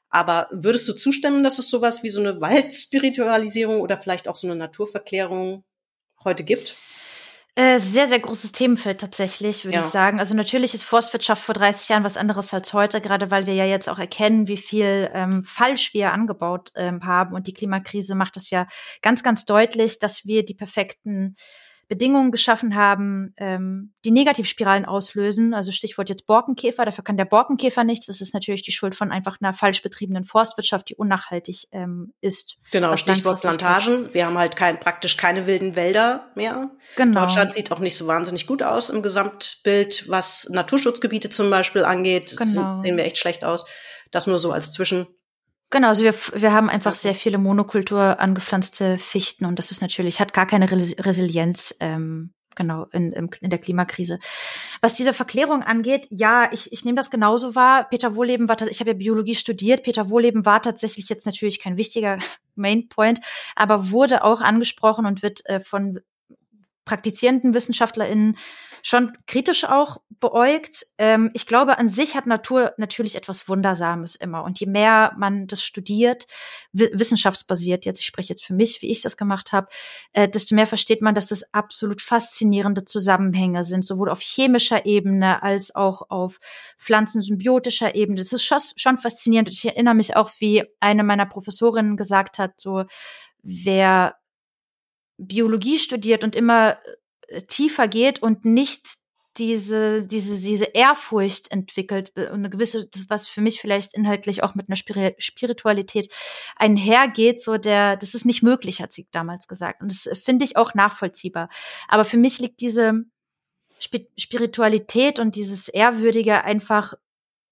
Aber würdest du zustimmen, dass es sowas wie so eine Waldspiritualisierung oder vielleicht auch so eine Naturverklärung heute gibt? Äh, sehr, sehr großes Themenfeld tatsächlich, würde ja. ich sagen. Also natürlich ist Forstwirtschaft vor 30 Jahren was anderes als heute, gerade weil wir ja jetzt auch erkennen, wie viel ähm, falsch wir angebaut ähm, haben. Und die Klimakrise macht das ja ganz, ganz deutlich, dass wir die perfekten Bedingungen geschaffen haben, ähm, die Negativspiralen auslösen. Also Stichwort jetzt Borkenkäfer, dafür kann der Borkenkäfer nichts. Das ist natürlich die Schuld von einfach einer falsch betriebenen Forstwirtschaft, die unnachhaltig ähm, ist. Genau, Stichwort Plantagen. Wir haben halt kein, praktisch keine wilden Wälder mehr. Genau. Deutschland sieht auch nicht so wahnsinnig gut aus im Gesamtbild, was Naturschutzgebiete zum Beispiel angeht. Genau. Sehen wir echt schlecht aus. Das nur so als Zwischen. Genau, also wir, wir haben einfach sehr viele Monokultur angepflanzte Fichten und das ist natürlich, hat gar keine Resilienz, ähm, genau, in, in der Klimakrise. Was diese Verklärung angeht, ja, ich, ich nehme das genauso wahr. Peter Wohleben war, ich habe ja Biologie studiert, Peter Wohleben war tatsächlich jetzt natürlich kein wichtiger Mainpoint, aber wurde auch angesprochen und wird äh, von praktizierenden WissenschaftlerInnen schon kritisch auch beäugt. Ähm, ich glaube, an sich hat Natur natürlich etwas Wundersames immer. Und je mehr man das studiert, wissenschaftsbasiert, jetzt ich spreche jetzt für mich, wie ich das gemacht habe, äh, desto mehr versteht man, dass das absolut faszinierende Zusammenhänge sind, sowohl auf chemischer Ebene als auch auf pflanzensymbiotischer Ebene. Das ist schon, schon faszinierend. Ich erinnere mich auch, wie eine meiner Professorinnen gesagt hat, so wer Biologie studiert und immer tiefer geht und nicht diese, diese, diese Ehrfurcht entwickelt eine gewisse, das, was für mich vielleicht inhaltlich auch mit einer Spiritualität einhergeht, so der, das ist nicht möglich, hat sie damals gesagt. Und das finde ich auch nachvollziehbar. Aber für mich liegt diese Spiritualität und dieses Ehrwürdige einfach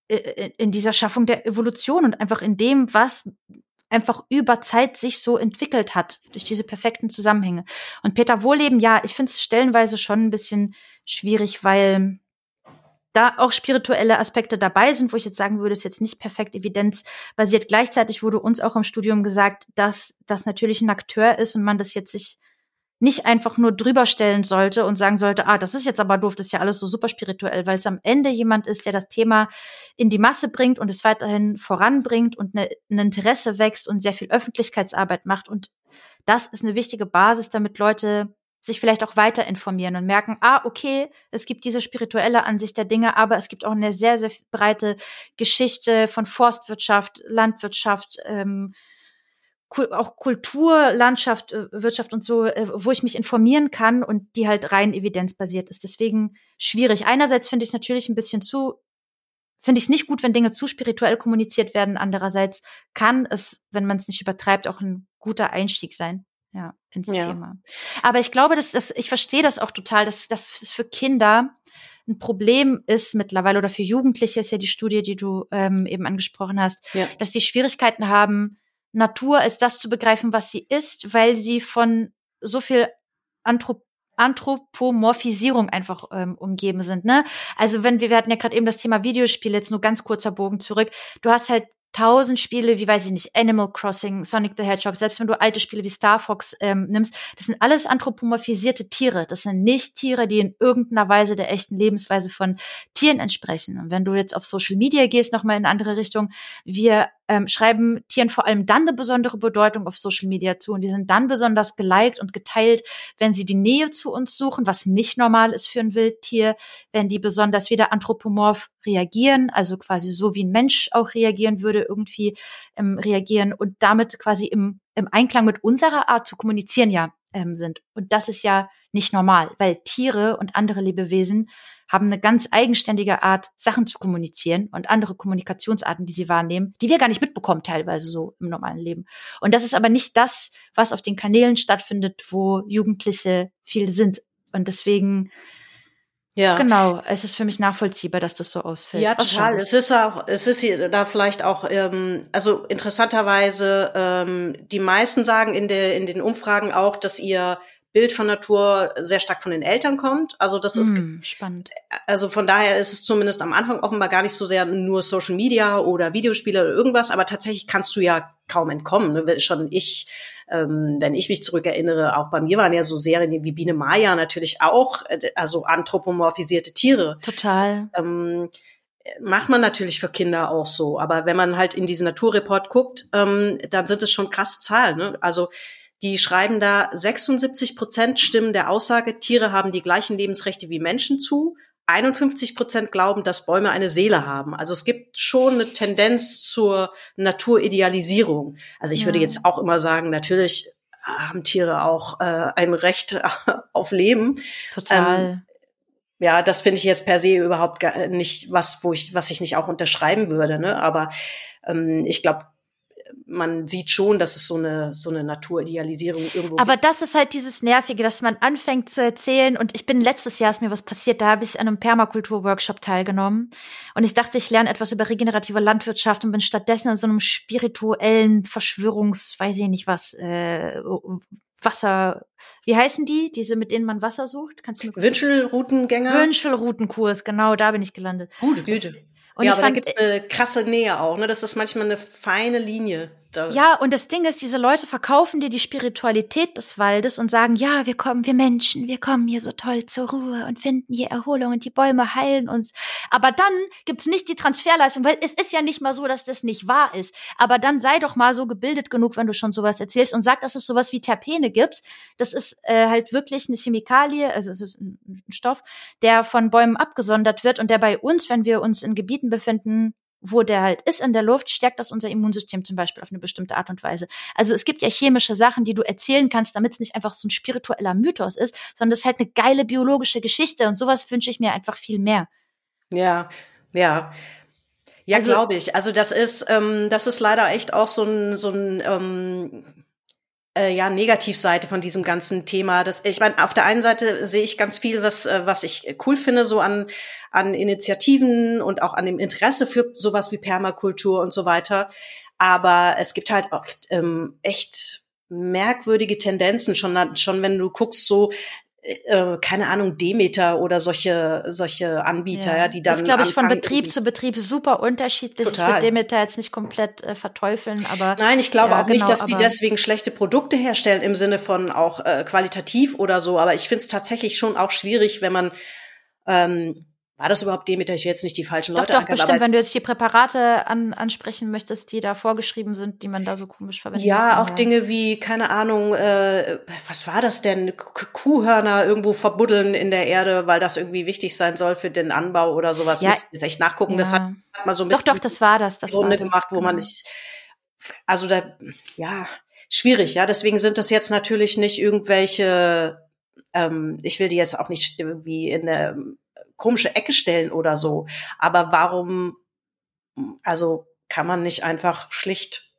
äh, in dieser Schaffung der Evolution und einfach in dem, was einfach über Zeit sich so entwickelt hat, durch diese perfekten Zusammenhänge. Und Peter Wohleben, ja, ich finde es stellenweise schon ein bisschen schwierig, weil da auch spirituelle Aspekte dabei sind, wo ich jetzt sagen würde, ist jetzt nicht perfekt evidenzbasiert. Gleichzeitig wurde uns auch im Studium gesagt, dass das natürlich ein Akteur ist und man das jetzt sich nicht einfach nur drüber stellen sollte und sagen sollte, ah, das ist jetzt aber doof, das ist ja alles so super spirituell, weil es am Ende jemand ist, der das Thema in die Masse bringt und es weiterhin voranbringt und ne, ein Interesse wächst und sehr viel Öffentlichkeitsarbeit macht. Und das ist eine wichtige Basis, damit Leute sich vielleicht auch weiter informieren und merken, ah, okay, es gibt diese spirituelle Ansicht der Dinge, aber es gibt auch eine sehr, sehr breite Geschichte von Forstwirtschaft, Landwirtschaft, ähm, auch Kultur, Landschaft, äh, Wirtschaft und so, äh, wo ich mich informieren kann und die halt rein evidenzbasiert ist. Deswegen schwierig. Einerseits finde ich es natürlich ein bisschen zu, finde ich es nicht gut, wenn Dinge zu spirituell kommuniziert werden. Andererseits kann es, wenn man es nicht übertreibt, auch ein guter Einstieg sein. Ja, ins ja. Thema. Aber ich glaube, dass das, ich verstehe das auch total, dass das für Kinder ein Problem ist mittlerweile oder für Jugendliche ist ja die Studie, die du ähm, eben angesprochen hast, ja. dass die Schwierigkeiten haben, Natur als das zu begreifen, was sie ist, weil sie von so viel Anthrop Anthropomorphisierung einfach ähm, umgeben sind. Ne? Also wenn wir, wir hatten ja gerade eben das Thema Videospiele, jetzt nur ganz kurzer Bogen zurück. Du hast halt tausend Spiele, wie weiß ich nicht, Animal Crossing, Sonic the Hedgehog, selbst wenn du alte Spiele wie Star Fox ähm, nimmst, das sind alles anthropomorphisierte Tiere. Das sind nicht Tiere, die in irgendeiner Weise der echten Lebensweise von Tieren entsprechen. Und wenn du jetzt auf Social Media gehst, nochmal in eine andere Richtung, wir ähm, schreiben Tieren vor allem dann eine besondere Bedeutung auf Social Media zu und die sind dann besonders geliked und geteilt, wenn sie die Nähe zu uns suchen, was nicht normal ist für ein Wildtier, wenn die besonders wieder anthropomorph reagieren, also quasi so wie ein Mensch auch reagieren würde, irgendwie ähm, reagieren und damit quasi im, im Einklang mit unserer Art zu kommunizieren ja ähm, sind. Und das ist ja nicht normal, weil Tiere und andere Lebewesen haben eine ganz eigenständige Art, Sachen zu kommunizieren und andere Kommunikationsarten, die sie wahrnehmen, die wir gar nicht mitbekommen, teilweise so im normalen Leben. Und das ist aber nicht das, was auf den Kanälen stattfindet, wo Jugendliche viel sind. Und deswegen ja. Genau, es ist für mich nachvollziehbar, dass das so ausfällt. Ja, total. Es ist auch, es ist da vielleicht auch, ähm, also interessanterweise, ähm, die meisten sagen in der in den Umfragen auch, dass ihr Bild von Natur sehr stark von den Eltern kommt. Also das ist mm, spannend. Also von daher ist es zumindest am Anfang offenbar gar nicht so sehr nur Social Media oder Videospiele oder irgendwas, aber tatsächlich kannst du ja kaum entkommen. Ne? Schon ich, ähm, wenn ich mich zurückerinnere, auch bei mir waren ja so Serien wie Biene Maya natürlich auch, äh, also anthropomorphisierte Tiere. Total. Ähm, macht man natürlich für Kinder auch so. Aber wenn man halt in diesen Naturreport guckt, ähm, dann sind es schon krasse Zahlen. Ne? Also die schreiben da 76 Prozent stimmen der Aussage, Tiere haben die gleichen Lebensrechte wie Menschen zu. 51 Prozent glauben, dass Bäume eine Seele haben. Also es gibt schon eine Tendenz zur Naturidealisierung. Also ich ja. würde jetzt auch immer sagen, natürlich haben Tiere auch äh, ein Recht auf Leben. Total. Ähm, ja, das finde ich jetzt per se überhaupt gar nicht was, wo ich, was ich nicht auch unterschreiben würde. Ne? Aber ähm, ich glaube, man sieht schon, dass es so eine, so eine Naturidealisierung irgendwo Aber gibt. das ist halt dieses Nervige, dass man anfängt zu erzählen. Und ich bin letztes Jahr ist mir was passiert, da habe ich an einem Permakultur-Workshop teilgenommen. Und ich dachte, ich lerne etwas über regenerative Landwirtschaft und bin stattdessen in so einem spirituellen Verschwörungs, weiß ich nicht was, äh, Wasser, wie heißen die? Diese, mit denen man Wasser sucht? Kannst du mir Wünschelroutengänger? Wünschelroutenkurs, genau, da bin ich gelandet. Gute Güte. Und ja, aber fand, da gibt's eine krasse Nähe auch, ne? Das ist manchmal eine feine Linie. Ja, und das Ding ist, diese Leute verkaufen dir die Spiritualität des Waldes und sagen, ja, wir kommen, wir Menschen, wir kommen hier so toll zur Ruhe und finden hier Erholung und die Bäume heilen uns. Aber dann gibt's nicht die Transferleistung, weil es ist ja nicht mal so, dass das nicht wahr ist. Aber dann sei doch mal so gebildet genug, wenn du schon sowas erzählst und sag, dass es sowas wie Terpene gibt. Das ist äh, halt wirklich eine Chemikalie, also es ist ein Stoff, der von Bäumen abgesondert wird und der bei uns, wenn wir uns in Gebieten befinden, wo der halt ist in der Luft, stärkt das unser Immunsystem zum Beispiel auf eine bestimmte Art und Weise. Also es gibt ja chemische Sachen, die du erzählen kannst, damit es nicht einfach so ein spiritueller Mythos ist, sondern es ist halt eine geile biologische Geschichte und sowas wünsche ich mir einfach viel mehr. Ja, ja. Ja, also, glaube ich. Also das ist, ähm, das ist leider echt auch so ein, so ein ähm, äh, ja Negativseite von diesem ganzen Thema. Das, ich meine, auf der einen Seite sehe ich ganz viel, was äh, was ich cool finde, so an an Initiativen und auch an dem Interesse für sowas wie Permakultur und so weiter. Aber es gibt halt auch ähm, echt merkwürdige Tendenzen schon schon wenn du guckst so äh, keine Ahnung, Demeter oder solche, solche Anbieter, ja, ja die dann. Das ist, glaube ich, von Betrieb zu Betrieb super unterschiedlich. Total. Ich würde Demeter jetzt nicht komplett äh, verteufeln, aber. Nein, ich glaube ja, auch genau, nicht, dass die deswegen schlechte Produkte herstellen im Sinne von auch äh, qualitativ oder so. Aber ich finde es tatsächlich schon auch schwierig, wenn man ähm, war das überhaupt Demeter? Ich will jetzt nicht die falschen Leute Doch, doch, bestimmt, wenn du jetzt die Präparate an, ansprechen möchtest, die da vorgeschrieben sind, die man da so komisch verwendet. Ja, auch ja. Dinge wie, keine Ahnung, äh, was war das denn? Kuhhörner irgendwo verbuddeln in der Erde, weil das irgendwie wichtig sein soll für den Anbau oder sowas. Ja, Muss ich jetzt echt nachgucken. Ja. Das hat mal so ein bisschen. Doch, doch, das war das. das Runde gemacht, wo genau. man nicht, also da, ja, schwierig, ja. Deswegen sind das jetzt natürlich nicht irgendwelche, ähm, ich will die jetzt auch nicht irgendwie in der komische Ecke stellen oder so. Aber warum, also kann man nicht einfach schlicht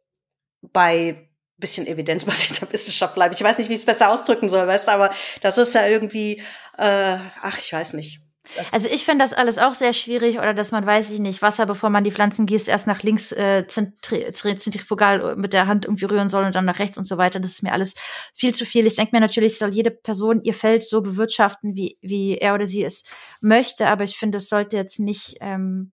bei bisschen evidenzbasierter Wissenschaft bleiben? Ich weiß nicht, wie ich es besser ausdrücken soll, weißt du, aber das ist ja irgendwie, äh, ach, ich weiß nicht. Das also ich finde das alles auch sehr schwierig oder dass man, weiß ich nicht, Wasser, bevor man die Pflanzen gießt, erst nach links äh, zentri zentrifugal mit der Hand irgendwie rühren soll und dann nach rechts und so weiter. Das ist mir alles viel zu viel. Ich denke mir natürlich, soll jede Person ihr Feld so bewirtschaften, wie, wie er oder sie es möchte, aber ich finde, es sollte jetzt nicht ähm,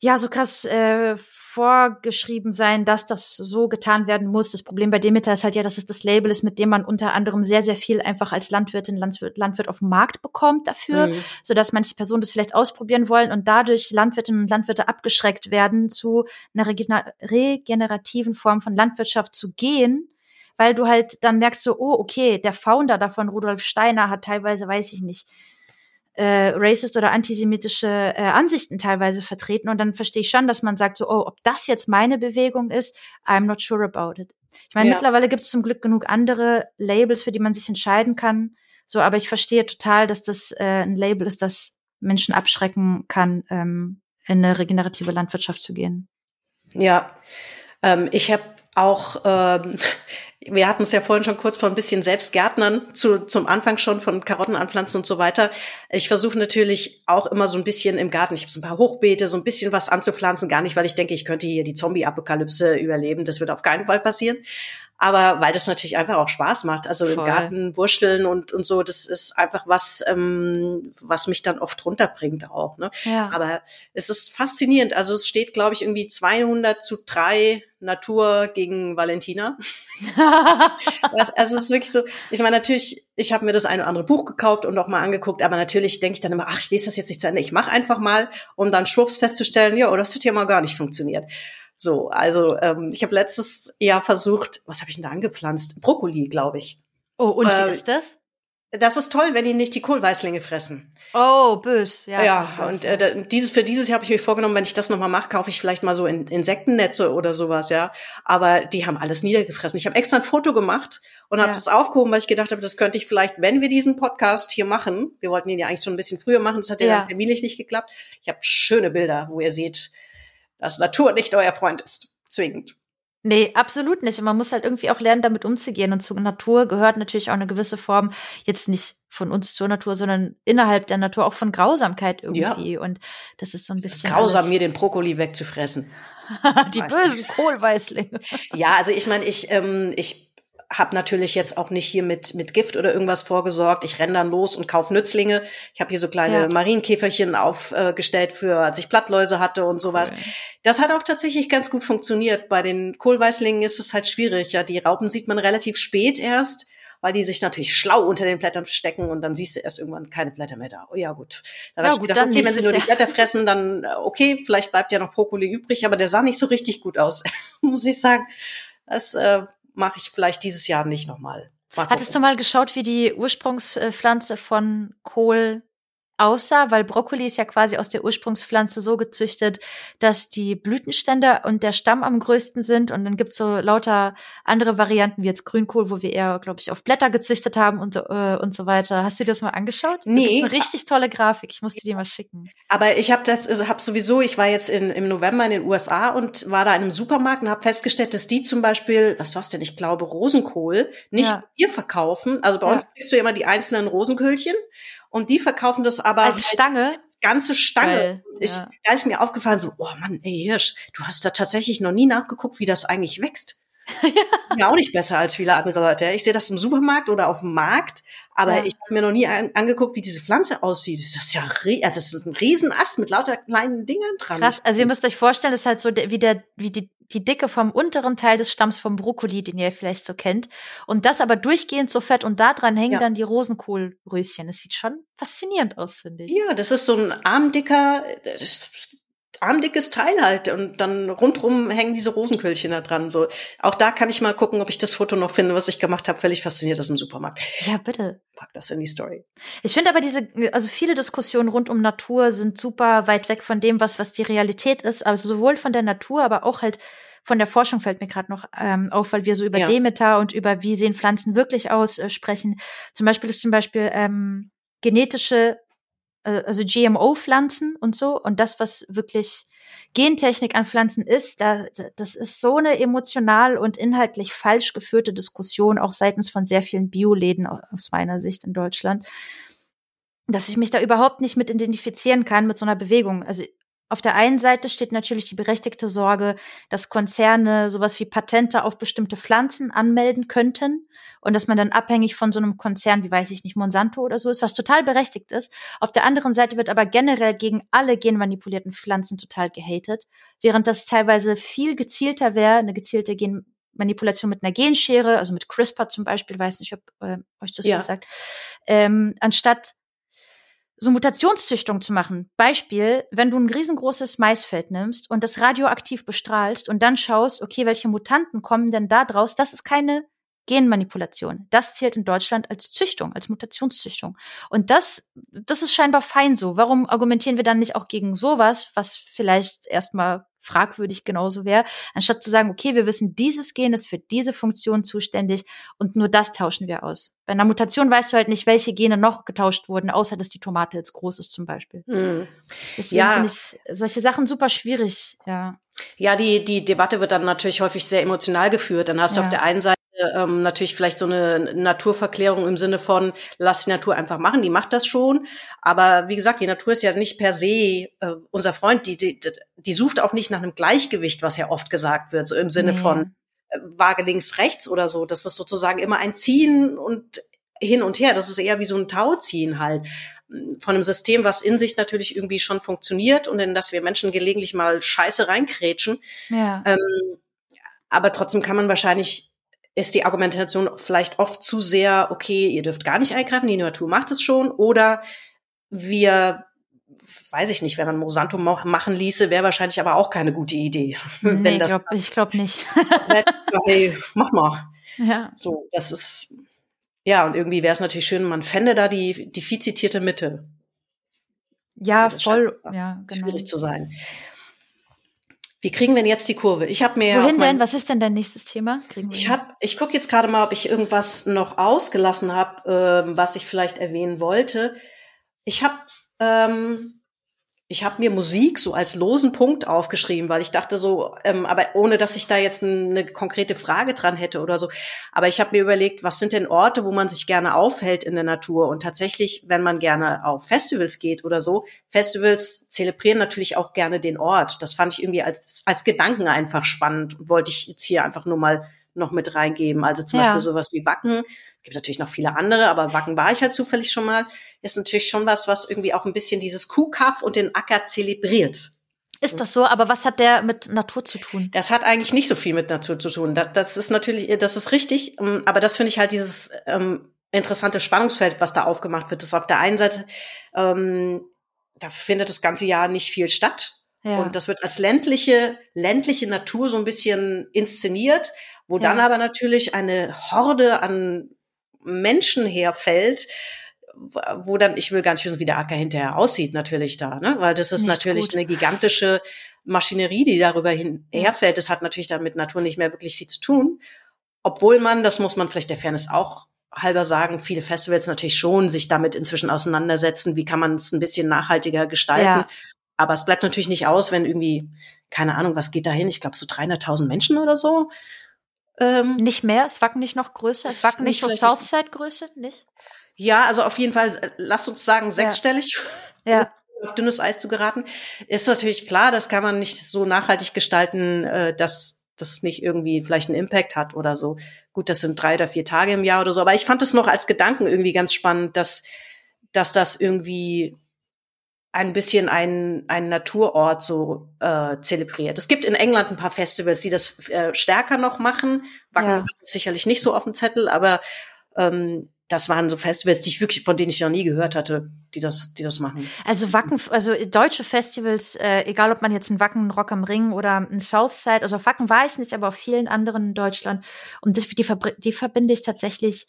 ja so krass äh, vorgeschrieben sein, dass das so getan werden muss. Das Problem bei Demeter ist halt ja, dass es das Label ist, mit dem man unter anderem sehr, sehr viel einfach als Landwirtin, Landwirt, Landwirt auf dem Markt bekommt dafür, mhm. sodass manche Personen das vielleicht ausprobieren wollen und dadurch Landwirtinnen und Landwirte abgeschreckt werden, zu einer regenerativen Form von Landwirtschaft zu gehen, weil du halt dann merkst so, oh, okay, der Founder davon, Rudolf Steiner, hat teilweise, weiß ich nicht, äh, racist oder antisemitische äh, Ansichten teilweise vertreten. Und dann verstehe ich schon, dass man sagt, so, oh, ob das jetzt meine Bewegung ist, I'm not sure about it. Ich meine, ja. mittlerweile gibt es zum Glück genug andere Labels, für die man sich entscheiden kann. So, aber ich verstehe total, dass das äh, ein Label ist, das Menschen abschrecken kann, ähm, in eine regenerative Landwirtschaft zu gehen. Ja, ähm, ich habe auch ähm, wir hatten es ja vorhin schon kurz von ein bisschen Selbstgärtnern zu, zum Anfang schon von Karotten anpflanzen und so weiter. Ich versuche natürlich auch immer so ein bisschen im Garten, ich habe so ein paar Hochbeete, so ein bisschen was anzupflanzen, gar nicht, weil ich denke, ich könnte hier die Zombie-Apokalypse überleben. Das wird auf keinen Fall passieren aber weil das natürlich einfach auch Spaß macht. Also Voll. im Garten wurschteln und, und so, das ist einfach was, ähm, was mich dann oft runterbringt auch. Ne? Ja. Aber es ist faszinierend. Also es steht, glaube ich, irgendwie 200 zu 3 Natur gegen Valentina. also es ist wirklich so, ich meine natürlich, ich habe mir das eine oder andere Buch gekauft und auch mal angeguckt, aber natürlich denke ich dann immer, ach, ich lese das jetzt nicht zu Ende, ich mache einfach mal, um dann schwupps festzustellen, ja, oh, das hat ja mal gar nicht funktioniert. So, also ähm, ich habe letztes Jahr versucht, was habe ich denn da angepflanzt? Brokkoli, glaube ich. Oh, und äh, wie ist das? Das ist toll, wenn die nicht die Kohlweißlinge fressen. Oh, bös. Ja, ja und äh, dieses für dieses Jahr habe ich mir vorgenommen, wenn ich das nochmal mache, kaufe ich vielleicht mal so in, Insektennetze oder sowas, ja. Aber die haben alles niedergefressen. Ich habe extra ein Foto gemacht und habe das aufgehoben, weil ich gedacht habe, das könnte ich vielleicht, wenn wir diesen Podcast hier machen, wir wollten ihn ja eigentlich schon ein bisschen früher machen, das hat ja, ja. terminlich nicht geklappt. Ich habe schöne Bilder, wo ihr seht, dass Natur nicht euer Freund ist. Zwingend. Nee, absolut nicht. Und man muss halt irgendwie auch lernen, damit umzugehen. Und zur Natur gehört natürlich auch eine gewisse Form, jetzt nicht von uns zur Natur, sondern innerhalb der Natur auch von Grausamkeit irgendwie. Ja. Und das ist so ein bisschen. Ist grausam, mir den Brokkoli wegzufressen. Die bösen Kohlweißlinge. ja, also ich meine, ich, ähm, ich habe natürlich jetzt auch nicht hier mit, mit Gift oder irgendwas vorgesorgt. Ich renne dann los und kauf Nützlinge. Ich habe hier so kleine ja. Marienkäferchen aufgestellt äh, für, als ich Plattläuse hatte und sowas. Okay. Das hat auch tatsächlich ganz gut funktioniert. Bei den Kohlweißlingen ist es halt schwierig. Ja, die Raupen sieht man relativ spät erst, weil die sich natürlich schlau unter den Blättern verstecken und dann siehst du erst irgendwann keine Blätter mehr da. Oh ja, gut. Dann ja, habe ich gedacht, okay, wenn sie nur die Blätter fressen, dann äh, okay, vielleicht bleibt ja noch Brokkoli übrig, aber der sah nicht so richtig gut aus, muss ich sagen. Das äh, mache ich vielleicht dieses Jahr nicht nochmal. Hattest du mal geschaut, wie die Ursprungspflanze von Kohl aussah, weil Brokkoli ist ja quasi aus der Ursprungspflanze so gezüchtet, dass die Blütenstände und der Stamm am größten sind und dann gibt's so lauter andere Varianten wie jetzt Grünkohl, wo wir eher, glaube ich, auf Blätter gezüchtet haben und, äh, und so weiter. Hast du dir das mal angeschaut? Nee. Das ist eine richtig tolle Grafik. Ich musste dir mal schicken. Aber ich habe das, also hab sowieso, ich war jetzt in, im November in den USA und war da in einem Supermarkt und habe festgestellt, dass die zum Beispiel, was war's denn, ich glaube Rosenkohl, nicht ja. hier verkaufen. Also bei ja. uns kriegst du immer die einzelnen Rosenköhlchen und die verkaufen das aber als Stange, als ganze Stange. Geil, ich, ja. Da ist mir aufgefallen, so, oh Mann, ey Hirsch, du hast da tatsächlich noch nie nachgeguckt, wie das eigentlich wächst. ja. ja auch nicht besser als viele andere Leute. Ich sehe das im Supermarkt oder auf dem Markt, aber ja. ich habe mir noch nie an, angeguckt, wie diese Pflanze aussieht. Das ist ja das ist ein Riesenast mit lauter kleinen Dingern dran. Krass, also ihr müsst euch vorstellen, das ist halt so wie der wie die die Dicke vom unteren Teil des Stamms vom Brokkoli, den ihr vielleicht so kennt. Und das aber durchgehend so fett und da dran hängen ja. dann die Rosenkohlröschen. Das sieht schon faszinierend aus, finde ich. Ja, das ist so ein armdicker, armdickes Teil halt und dann rundrum hängen diese Rosenköhlchen da dran. So, auch da kann ich mal gucken, ob ich das Foto noch finde, was ich gemacht habe. Völlig fasziniert das im Supermarkt. Ja, bitte. Pack das in die Story. Ich finde aber diese, also viele Diskussionen rund um Natur sind super weit weg von dem, was was die Realität ist. Also sowohl von der Natur, aber auch halt von der Forschung fällt mir gerade noch ähm, auf, weil wir so über ja. Demeter und über wie sehen Pflanzen wirklich aus äh, sprechen. Zum Beispiel ist zum Beispiel ähm, genetische also GMO-Pflanzen und so und das, was wirklich Gentechnik an Pflanzen ist, da, das ist so eine emotional und inhaltlich falsch geführte Diskussion, auch seitens von sehr vielen Bioläden aus meiner Sicht in Deutschland. dass ich mich da überhaupt nicht mit identifizieren kann mit so einer Bewegung. Also auf der einen Seite steht natürlich die berechtigte Sorge, dass Konzerne sowas wie Patente auf bestimmte Pflanzen anmelden könnten und dass man dann abhängig von so einem Konzern, wie weiß ich nicht, Monsanto oder so ist, was total berechtigt ist. Auf der anderen Seite wird aber generell gegen alle genmanipulierten Pflanzen total gehatet, während das teilweise viel gezielter wäre, eine gezielte Genmanipulation mit einer Genschere, also mit CRISPR zum Beispiel, weiß nicht, ob äh, euch das ja. was sagt, ähm, anstatt so Mutationszüchtung zu machen. Beispiel, wenn du ein riesengroßes Maisfeld nimmst und das radioaktiv bestrahlst und dann schaust, okay, welche Mutanten kommen denn da draus, das ist keine Genmanipulation. Das zählt in Deutschland als Züchtung, als Mutationszüchtung. Und das, das ist scheinbar fein so. Warum argumentieren wir dann nicht auch gegen sowas, was vielleicht erstmal fragwürdig genauso wäre, anstatt zu sagen, okay, wir wissen, dieses Gen ist für diese Funktion zuständig und nur das tauschen wir aus. Bei einer Mutation weißt du halt nicht, welche Gene noch getauscht wurden, außer dass die Tomate jetzt groß ist zum Beispiel. Mhm. Deswegen ja. finde ich solche Sachen super schwierig, ja. Ja, die, die Debatte wird dann natürlich häufig sehr emotional geführt. Dann hast du auf der einen Seite ähm, natürlich vielleicht so eine Naturverklärung im Sinne von, lass die Natur einfach machen, die macht das schon. Aber wie gesagt, die Natur ist ja nicht per se äh, unser Freund, die, die, die sucht auch nicht nach einem Gleichgewicht, was ja oft gesagt wird, so im Sinne nee. von äh, Waage links, rechts oder so. Das ist sozusagen immer ein Ziehen und hin und her. Das ist eher wie so ein Tauziehen halt von einem System, was in sich natürlich irgendwie schon funktioniert und in das wir Menschen gelegentlich mal Scheiße reinkrätschen. Ja. Ähm, aber trotzdem kann man wahrscheinlich ist die Argumentation vielleicht oft zu sehr, okay, ihr dürft gar nicht eingreifen, die Natur macht es schon, oder wir, weiß ich nicht, wenn man Monsanto machen ließe, wäre wahrscheinlich aber auch keine gute Idee. Nee, das, glaub, ich glaube nicht. hey, mach mal. Ja. So, das ist, ja, und irgendwie wäre es natürlich schön, man fände da die, die viel zitierte Mitte. Ja, voll, ja, genau. Schwierig zu sein. Wie kriegen wir denn jetzt die Kurve? Ich habe mir Wohin denn? Was ist denn dein nächstes Thema? ich habe, ich gucke jetzt gerade mal, ob ich irgendwas noch ausgelassen habe, ähm, was ich vielleicht erwähnen wollte. Ich habe ähm, ich habe mir Musik so als losen Punkt aufgeschrieben, weil ich dachte so, ähm, aber ohne dass ich da jetzt eine konkrete Frage dran hätte oder so. Aber ich habe mir überlegt, was sind denn Orte, wo man sich gerne aufhält in der Natur? Und tatsächlich, wenn man gerne auf Festivals geht oder so, Festivals zelebrieren natürlich auch gerne den Ort. Das fand ich irgendwie als, als Gedanken einfach spannend und wollte ich jetzt hier einfach nur mal noch mit reingeben. Also zum ja. Beispiel sowas wie Wacken gibt natürlich noch viele andere, aber Wacken war ich halt zufällig schon mal, ist natürlich schon was, was irgendwie auch ein bisschen dieses Kuhkaff und den Acker zelebriert. Ist das so? Aber was hat der mit Natur zu tun? Das hat eigentlich nicht so viel mit Natur zu tun. Das, das ist natürlich, das ist richtig, ähm, aber das finde ich halt dieses ähm, interessante Spannungsfeld, was da aufgemacht wird. Das ist auf der einen Seite, ähm, da findet das ganze Jahr nicht viel statt. Ja. Und das wird als ländliche, ländliche Natur so ein bisschen inszeniert, wo ja. dann aber natürlich eine Horde an Menschen herfällt, wo dann, ich will gar nicht wissen, wie der Acker hinterher aussieht, natürlich da, ne? Weil das ist nicht natürlich gut. eine gigantische Maschinerie, die darüber hin herfällt. Das hat natürlich dann mit Natur nicht mehr wirklich viel zu tun. Obwohl man, das muss man vielleicht der Fairness auch halber sagen, viele Festivals natürlich schon sich damit inzwischen auseinandersetzen, wie kann man es ein bisschen nachhaltiger gestalten. Ja. Aber es bleibt natürlich nicht aus, wenn irgendwie, keine Ahnung, was geht da hin? Ich glaube, so 300.000 Menschen oder so ähm, nicht mehr? Ist Wacken nicht noch größer? Ist Wacken nicht so Southside-Größe? Nicht? Ja, also auf jeden Fall, äh, lass uns sagen, sechsstellig. Ja. auf dünnes Eis zu geraten. Ist natürlich klar, das kann man nicht so nachhaltig gestalten, äh, dass das nicht irgendwie vielleicht einen Impact hat oder so. Gut, das sind drei oder vier Tage im Jahr oder so. Aber ich fand es noch als Gedanken irgendwie ganz spannend, dass, dass das irgendwie ein bisschen ein, ein Naturort so äh, zelebriert. Es gibt in England ein paar Festivals, die das äh, stärker noch machen. Wacken ja. sicherlich nicht so auf dem Zettel, aber ähm, das waren so Festivals, die ich wirklich, von denen ich noch nie gehört hatte, die das, die das machen. Also Wacken, also deutsche Festivals, äh, egal ob man jetzt ein Wacken Rock am Ring oder ein Southside, also auf Wacken war ich nicht, aber auf vielen anderen in Deutschland. Und die, die, die verbinde ich tatsächlich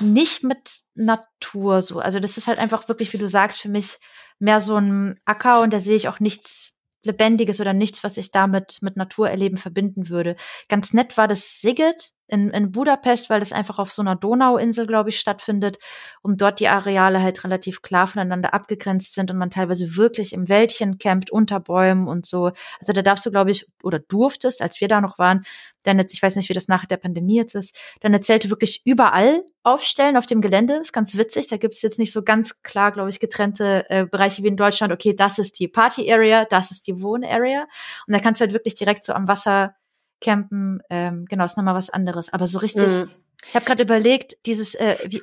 nicht mit Natur so. Also das ist halt einfach wirklich, wie du sagst, für mich mehr so ein Acker und da sehe ich auch nichts Lebendiges oder nichts, was ich damit mit Natur erleben verbinden würde. Ganz nett war das Sigget in, in Budapest, weil das einfach auf so einer Donauinsel, glaube ich, stattfindet und dort die Areale halt relativ klar voneinander abgegrenzt sind und man teilweise wirklich im Wäldchen campt, unter Bäumen und so. Also da darfst du, glaube ich, oder durftest, als wir da noch waren, dann jetzt, ich weiß nicht, wie das nach der Pandemie jetzt ist, deine Zelte wirklich überall aufstellen auf dem Gelände. Ist ganz witzig. Da gibt es jetzt nicht so ganz klar, glaube ich, getrennte äh, Bereiche wie in Deutschland. Okay, das ist die Party-Area, das ist die Wohn-Area. Und da kannst du halt wirklich direkt so am Wasser campen. Ähm, genau, ist nochmal was anderes. Aber so richtig, mhm. ich habe gerade überlegt, dieses, äh, wie,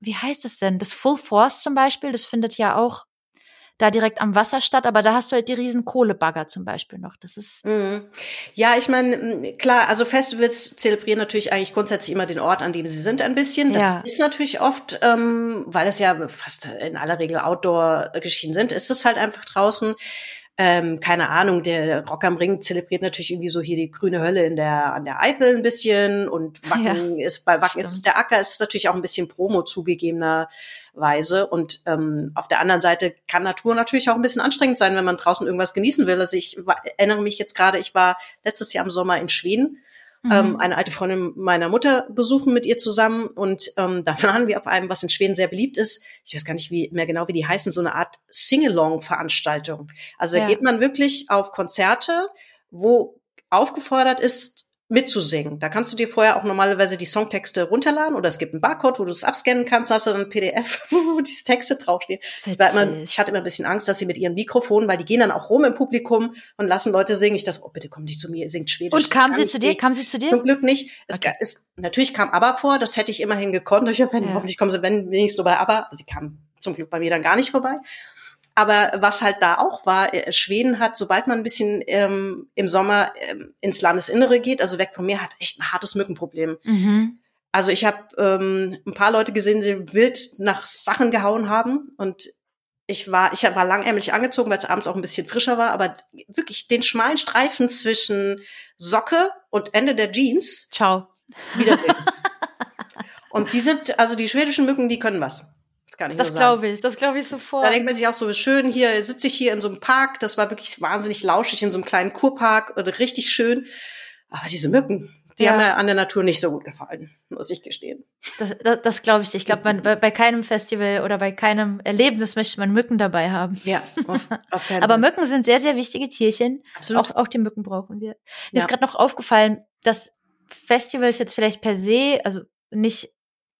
wie heißt das denn? Das Full Force zum Beispiel, das findet ja auch da direkt am Wasser statt, aber da hast du halt die riesen Kohlebagger zum Beispiel noch. Das ist. Mhm. Ja, ich meine, klar, also Festivals zelebrieren natürlich eigentlich grundsätzlich immer den Ort, an dem sie sind, ein bisschen. Das ja. ist natürlich oft, ähm, weil es ja fast in aller Regel Outdoor geschehen sind, ist es halt einfach draußen ähm, keine Ahnung, der Rock am Ring zelebriert natürlich irgendwie so hier die grüne Hölle in der, an der Eifel ein bisschen und Wacken ja, ist, bei Wacken stimmt. ist es der Acker, ist natürlich auch ein bisschen Promo zugegebenerweise und ähm, auf der anderen Seite kann Natur natürlich auch ein bisschen anstrengend sein, wenn man draußen irgendwas genießen will. Also ich erinnere mich jetzt gerade, ich war letztes Jahr im Sommer in Schweden ähm, mhm. eine alte Freundin meiner Mutter besuchen mit ihr zusammen und ähm, da waren wir auf einem, was in Schweden sehr beliebt ist, ich weiß gar nicht wie, mehr genau, wie die heißen, so eine Art Sing-Along-Veranstaltung. Also ja. da geht man wirklich auf Konzerte, wo aufgefordert ist, mitzusingen. Da kannst du dir vorher auch normalerweise die Songtexte runterladen oder es gibt einen Barcode, wo du es abscannen kannst, hast du dann ein PDF, wo diese Texte draufstehen. Ich, immer, ich hatte immer ein bisschen Angst, dass sie mit ihrem Mikrofon, weil die gehen dann auch rum im Publikum und lassen Leute singen. Ich dachte, oh bitte komm nicht zu mir, singt Schwedisch. Und kam sie zu dir? Kam sie zu dir? Zum Glück nicht. Es, okay. es, natürlich kam ABBA vor, das hätte ich immerhin gekonnt. Ich hoffe, ja. hoffentlich kommen sie wenn wenigstens nur bei ABBA. Sie kam zum Glück bei mir dann gar nicht vorbei. Aber was halt da auch war, äh, Schweden hat, sobald man ein bisschen ähm, im Sommer ähm, ins Landesinnere geht, also weg vom Meer, hat echt ein hartes Mückenproblem. Mhm. Also ich habe ähm, ein paar Leute gesehen, die wild nach Sachen gehauen haben und ich war, ich war langärmlich angezogen, weil es abends auch ein bisschen frischer war, aber wirklich den schmalen Streifen zwischen Socke und Ende der Jeans. Ciao. Wiedersehen. und die sind, also die schwedischen Mücken, die können was kann ich Das glaube ich, das glaube ich sofort. Da denkt man sich auch so, schön, hier sitze ich hier in so einem Park, das war wirklich wahnsinnig lauschig, in so einem kleinen Kurpark, richtig schön. Aber diese Mücken, die ja. haben mir an der Natur nicht so gut gefallen, muss ich gestehen. Das, das, das glaube ich. Ich glaube, bei, bei keinem Festival oder bei keinem Erlebnis möchte man Mücken dabei haben. Ja, auf, auf Aber Mücken sind sehr, sehr wichtige Tierchen. Absolut. Auch, auch die Mücken brauchen wir. Mir ja. ist gerade noch aufgefallen, dass Festivals jetzt vielleicht per se, also nicht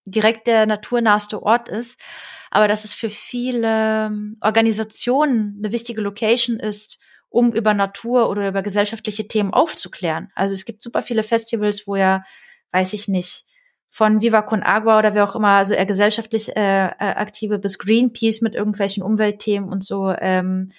direkt der naturnaheste Ort ist, aber dass es für viele Organisationen eine wichtige Location ist, um über Natur oder über gesellschaftliche Themen aufzuklären. Also es gibt super viele Festivals, wo ja, weiß ich nicht, von Viva Con Agua oder wer auch immer, also eher gesellschaftlich äh, äh aktive bis Greenpeace mit irgendwelchen Umweltthemen und so ähm,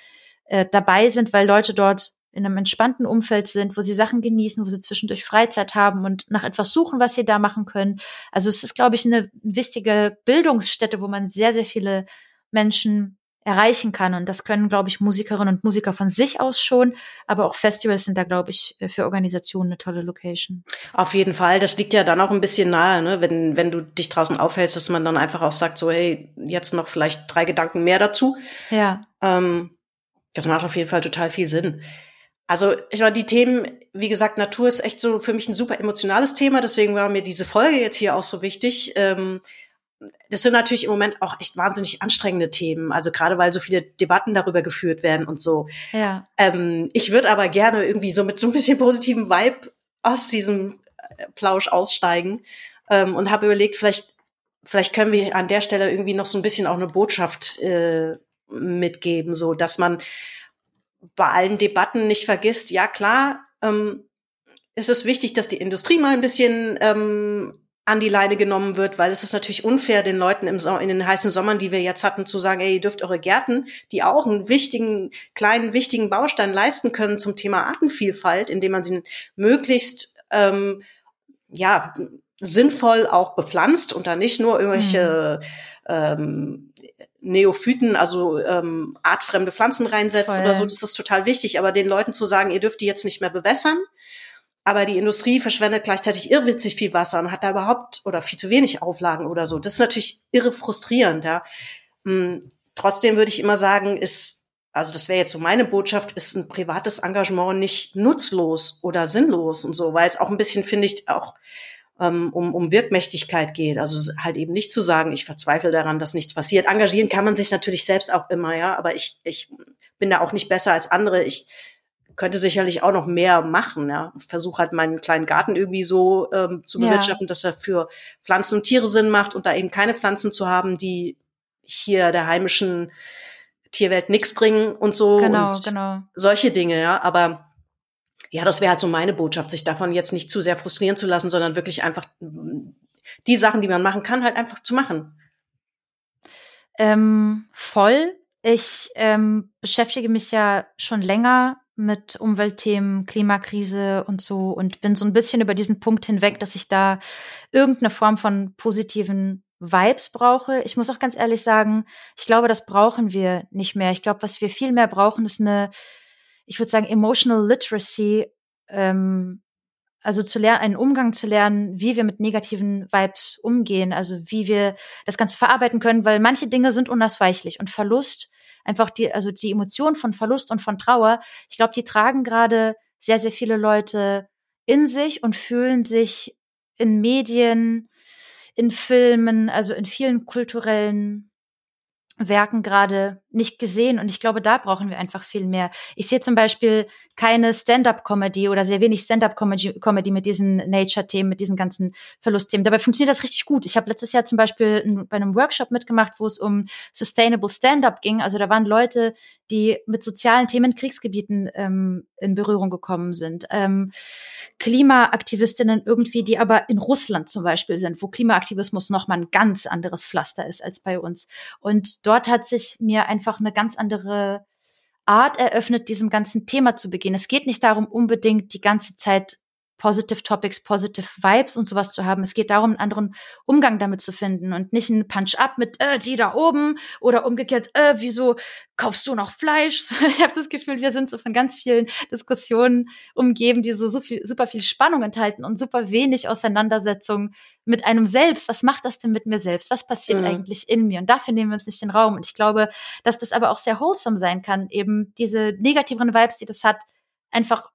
äh, dabei sind, weil Leute dort in einem entspannten Umfeld sind, wo sie Sachen genießen, wo sie zwischendurch Freizeit haben und nach etwas suchen, was sie da machen können. Also es ist, glaube ich, eine wichtige Bildungsstätte, wo man sehr, sehr viele Menschen erreichen kann. Und das können, glaube ich, Musikerinnen und Musiker von sich aus schon, aber auch Festivals sind da, glaube ich, für Organisationen eine tolle Location. Auf jeden Fall. Das liegt ja dann auch ein bisschen nahe, ne? wenn, wenn du dich draußen aufhältst, dass man dann einfach auch sagt, so, hey, jetzt noch vielleicht drei Gedanken mehr dazu. Ja. Ähm, das macht auf jeden Fall total viel Sinn. Also ich war die Themen, wie gesagt, Natur ist echt so für mich ein super emotionales Thema, deswegen war mir diese Folge jetzt hier auch so wichtig. Ähm, das sind natürlich im Moment auch echt wahnsinnig anstrengende Themen, also gerade weil so viele Debatten darüber geführt werden und so. Ja. Ähm, ich würde aber gerne irgendwie so mit so ein bisschen positiven Vibe aus diesem äh, Plausch aussteigen ähm, und habe überlegt, vielleicht, vielleicht können wir an der Stelle irgendwie noch so ein bisschen auch eine Botschaft äh, mitgeben, so dass man bei allen Debatten nicht vergisst, ja klar, ähm, ist es wichtig, dass die Industrie mal ein bisschen ähm, an die Leine genommen wird, weil es ist natürlich unfair, den Leuten im so in den heißen Sommern, die wir jetzt hatten, zu sagen, ey, ihr dürft eure Gärten, die auch einen wichtigen, kleinen, wichtigen Baustein leisten können zum Thema Artenvielfalt, indem man sie möglichst ähm, ja sinnvoll auch bepflanzt und da nicht nur irgendwelche mhm. ähm, Neophyten, also ähm, artfremde Pflanzen reinsetzt Voll. oder so, das ist total wichtig. Aber den Leuten zu sagen, ihr dürft die jetzt nicht mehr bewässern, aber die Industrie verschwendet gleichzeitig irrwitzig viel Wasser und hat da überhaupt oder viel zu wenig Auflagen oder so. Das ist natürlich irre frustrierend, ja. Hm, trotzdem würde ich immer sagen, ist, also das wäre jetzt so meine Botschaft, ist ein privates Engagement nicht nutzlos oder sinnlos und so, weil es auch ein bisschen, finde ich, auch ähm, um, um Wirkmächtigkeit geht. Also halt eben nicht zu sagen, ich verzweifle daran, dass nichts passiert. Engagieren kann man sich natürlich selbst auch immer, ja, aber ich, ich bin da auch nicht besser als andere. Ich könnte sicherlich auch noch mehr machen. Ja. Versuche halt meinen kleinen Garten irgendwie so ähm, zu bewirtschaften, ja. dass er für Pflanzen und Tiere Sinn macht und da eben keine Pflanzen zu haben, die hier der heimischen Tierwelt nichts bringen und so. Genau, und genau. Solche Dinge, ja. Aber ja, das wäre halt so meine Botschaft, sich davon jetzt nicht zu sehr frustrieren zu lassen, sondern wirklich einfach die Sachen, die man machen kann, halt einfach zu machen. Ähm, voll. Ich ähm, beschäftige mich ja schon länger mit Umweltthemen, Klimakrise und so und bin so ein bisschen über diesen Punkt hinweg, dass ich da irgendeine Form von positiven Vibes brauche. Ich muss auch ganz ehrlich sagen, ich glaube, das brauchen wir nicht mehr. Ich glaube, was wir viel mehr brauchen, ist eine, ich würde sagen, emotional literacy, ähm, also zu lernen, einen Umgang zu lernen, wie wir mit negativen Vibes umgehen, also wie wir das Ganze verarbeiten können, weil manche Dinge sind unausweichlich und Verlust, einfach die, also die Emotion von Verlust und von Trauer, ich glaube, die tragen gerade sehr, sehr viele Leute in sich und fühlen sich in Medien, in Filmen, also in vielen kulturellen Werken gerade nicht gesehen. Und ich glaube, da brauchen wir einfach viel mehr. Ich sehe zum Beispiel keine Stand-up-Comedy oder sehr wenig Stand-up-Comedy mit diesen Nature-Themen, mit diesen ganzen Verlustthemen. Dabei funktioniert das richtig gut. Ich habe letztes Jahr zum Beispiel bei einem Workshop mitgemacht, wo es um Sustainable Stand-up ging. Also da waren Leute, die mit sozialen Themen in Kriegsgebieten ähm, in Berührung gekommen sind. Ähm, Klimaaktivistinnen irgendwie, die aber in Russland zum Beispiel sind, wo Klimaaktivismus nochmal ein ganz anderes Pflaster ist als bei uns. Und dort hat sich mir einfach eine ganz andere Art eröffnet, diesem ganzen Thema zu begehen. Es geht nicht darum, unbedingt die ganze Zeit Positive Topics, Positive Vibes und sowas zu haben. Es geht darum, einen anderen Umgang damit zu finden und nicht einen Punch-up mit äh, die da oben oder umgekehrt, äh, wieso kaufst du noch Fleisch? ich habe das Gefühl, wir sind so von ganz vielen Diskussionen umgeben, die so, so viel, super viel Spannung enthalten und super wenig Auseinandersetzung mit einem selbst. Was macht das denn mit mir selbst? Was passiert mhm. eigentlich in mir? Und dafür nehmen wir uns nicht den Raum. Und ich glaube, dass das aber auch sehr wholesome sein kann, eben diese negativeren Vibes, die das hat, einfach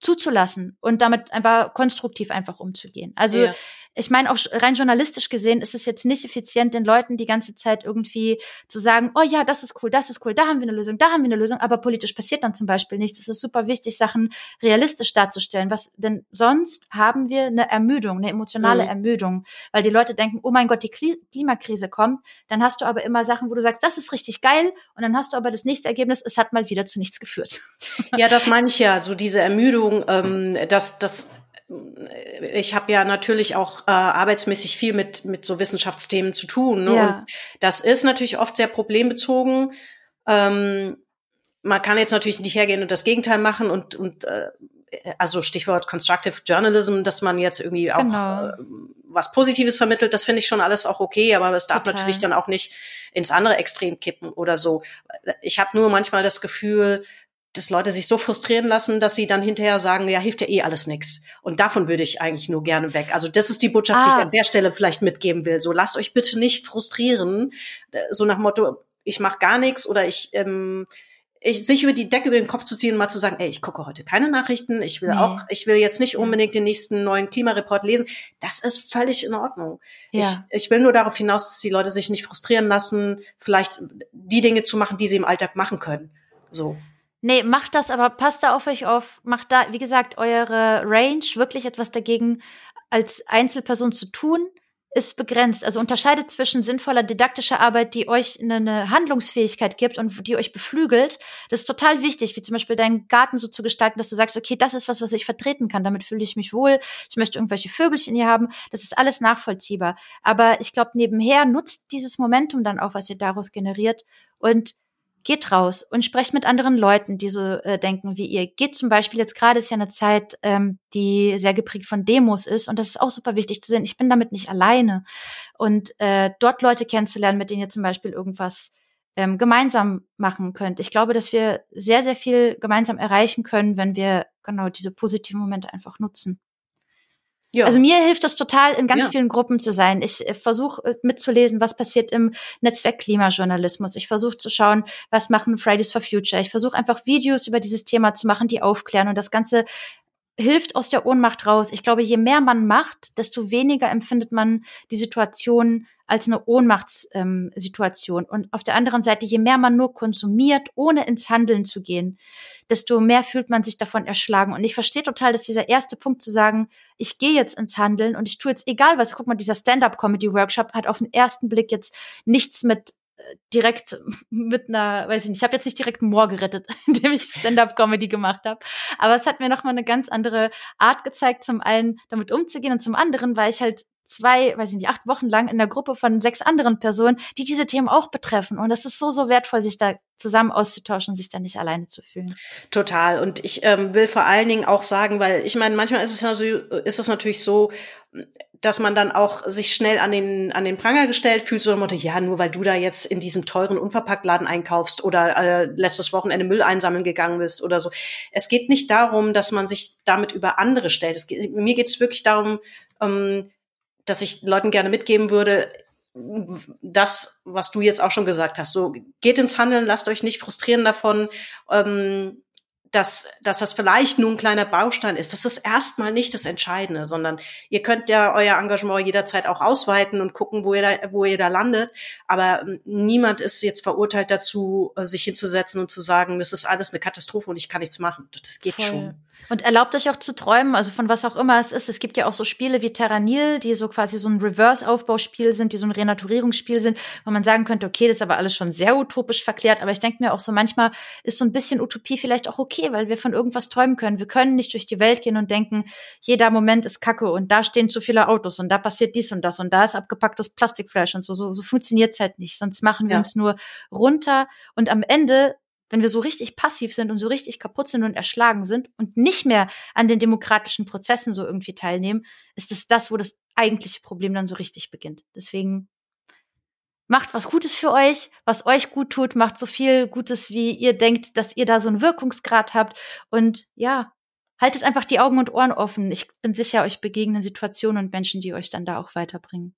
zuzulassen und damit einfach konstruktiv einfach umzugehen. Also ja ich meine, auch rein journalistisch gesehen ist es jetzt nicht effizient, den Leuten die ganze Zeit irgendwie zu sagen, oh ja, das ist cool, das ist cool, da haben wir eine Lösung, da haben wir eine Lösung, aber politisch passiert dann zum Beispiel nichts. Es ist super wichtig, Sachen realistisch darzustellen. Was denn sonst haben wir eine Ermüdung, eine emotionale mhm. Ermüdung, weil die Leute denken, oh mein Gott, die Klimakrise kommt. Dann hast du aber immer Sachen, wo du sagst, das ist richtig geil, und dann hast du aber das nächste Ergebnis, es hat mal wieder zu nichts geführt. ja, das meine ich ja, so diese Ermüdung, ähm, dass das ich habe ja natürlich auch äh, arbeitsmäßig viel mit, mit so Wissenschaftsthemen zu tun. Ne? Ja. Und das ist natürlich oft sehr problembezogen. Ähm, man kann jetzt natürlich nicht hergehen und das Gegenteil machen und, und äh, also Stichwort Constructive Journalism, dass man jetzt irgendwie auch genau. äh, was Positives vermittelt, das finde ich schon alles auch okay, aber es darf Total. natürlich dann auch nicht ins andere Extrem kippen oder so. Ich habe nur manchmal das Gefühl, dass Leute sich so frustrieren lassen, dass sie dann hinterher sagen, ja, hilft ja eh alles nix. Und davon würde ich eigentlich nur gerne weg. Also das ist die Botschaft, ah. die ich ah. an der Stelle vielleicht mitgeben will. So lasst euch bitte nicht frustrieren, äh, so nach Motto, ich mache gar nichts oder ich ähm, ich, sich über die Decke über den Kopf zu ziehen und mal zu sagen, ey, ich gucke heute keine Nachrichten, ich will nee. auch, ich will jetzt nicht unbedingt den nächsten neuen Klimareport lesen. Das ist völlig in Ordnung. Ja. Ich, ich will nur darauf hinaus, dass die Leute sich nicht frustrieren lassen, vielleicht die Dinge zu machen, die sie im Alltag machen können. So. Nee, macht das, aber passt da auf euch auf. Macht da, wie gesagt, eure Range wirklich etwas dagegen als Einzelperson zu tun, ist begrenzt. Also unterscheidet zwischen sinnvoller didaktischer Arbeit, die euch eine Handlungsfähigkeit gibt und die euch beflügelt. Das ist total wichtig, wie zum Beispiel deinen Garten so zu gestalten, dass du sagst, okay, das ist was, was ich vertreten kann. Damit fühle ich mich wohl. Ich möchte irgendwelche Vögelchen hier haben. Das ist alles nachvollziehbar. Aber ich glaube, nebenher nutzt dieses Momentum dann auch, was ihr daraus generiert und Geht raus und sprecht mit anderen Leuten, die so äh, denken wie ihr. Geht zum Beispiel, jetzt gerade ist ja eine Zeit, ähm, die sehr geprägt von Demos ist und das ist auch super wichtig zu sehen. Ich bin damit nicht alleine. Und äh, dort Leute kennenzulernen, mit denen ihr zum Beispiel irgendwas ähm, gemeinsam machen könnt. Ich glaube, dass wir sehr, sehr viel gemeinsam erreichen können, wenn wir genau diese positiven Momente einfach nutzen. Ja. Also mir hilft das total, in ganz ja. vielen Gruppen zu sein. Ich äh, versuche äh, mitzulesen, was passiert im Netzwerk Klimajournalismus. Ich versuche zu schauen, was machen Fridays for Future. Ich versuche einfach Videos über dieses Thema zu machen, die aufklären und das Ganze hilft aus der Ohnmacht raus. Ich glaube, je mehr man macht, desto weniger empfindet man die Situation als eine Ohnmachtssituation. Ähm, und auf der anderen Seite, je mehr man nur konsumiert, ohne ins Handeln zu gehen, desto mehr fühlt man sich davon erschlagen. Und ich verstehe total, dass dieser erste Punkt zu sagen, ich gehe jetzt ins Handeln und ich tue jetzt egal was. Guck mal, dieser Stand-up-Comedy-Workshop hat auf den ersten Blick jetzt nichts mit direkt mit einer, weiß ich nicht, ich habe jetzt nicht direkt Moor gerettet, indem ich Stand-up-Comedy gemacht habe. Aber es hat mir nochmal eine ganz andere Art gezeigt, zum einen damit umzugehen und zum anderen, weil ich halt zwei, weiß ich nicht, acht Wochen lang in der Gruppe von sechs anderen Personen, die diese Themen auch betreffen. Und das ist so, so wertvoll, sich da zusammen auszutauschen sich da nicht alleine zu fühlen. Total. Und ich ähm, will vor allen Dingen auch sagen, weil ich meine, manchmal ist es, ja so, ist es natürlich so, dass man dann auch sich schnell an den, an den Pranger gestellt fühlt, so Motto, ja, nur weil du da jetzt in diesem teuren Unverpacktladen einkaufst oder äh, letztes Wochenende Müll einsammeln gegangen bist oder so. Es geht nicht darum, dass man sich damit über andere stellt. Es geht, mir geht es wirklich darum, ähm, dass ich Leuten gerne mitgeben würde, das, was du jetzt auch schon gesagt hast, so geht ins Handeln, lasst euch nicht frustrieren davon. Ähm, dass, dass das vielleicht nur ein kleiner Baustein ist. Das ist erstmal nicht das Entscheidende, sondern ihr könnt ja euer Engagement jederzeit auch ausweiten und gucken, wo ihr da, wo ihr da landet. Aber ähm, niemand ist jetzt verurteilt dazu, äh, sich hinzusetzen und zu sagen, das ist alles eine Katastrophe und ich kann nichts machen. Das geht Voll. schon. Und erlaubt euch auch zu träumen, also von was auch immer es ist. Es gibt ja auch so Spiele wie Terranil, die so quasi so ein Reverse-Aufbauspiel sind, die so ein Renaturierungsspiel sind, wo man sagen könnte, okay, das ist aber alles schon sehr utopisch verklärt. Aber ich denke mir auch so, manchmal ist so ein bisschen Utopie vielleicht auch okay, weil wir von irgendwas träumen können. Wir können nicht durch die Welt gehen und denken, jeder Moment ist Kacke und da stehen zu viele Autos und da passiert dies und das und da ist abgepacktes Plastikfleisch und so. So, so funktioniert's halt nicht. Sonst machen wir ja. uns nur runter und am Ende wenn wir so richtig passiv sind und so richtig kaputt sind und erschlagen sind und nicht mehr an den demokratischen Prozessen so irgendwie teilnehmen, ist es das, wo das eigentliche Problem dann so richtig beginnt. Deswegen macht was Gutes für euch, was euch gut tut, macht so viel Gutes, wie ihr denkt, dass ihr da so einen Wirkungsgrad habt und ja, haltet einfach die Augen und Ohren offen. Ich bin sicher, euch begegnen Situationen und Menschen, die euch dann da auch weiterbringen.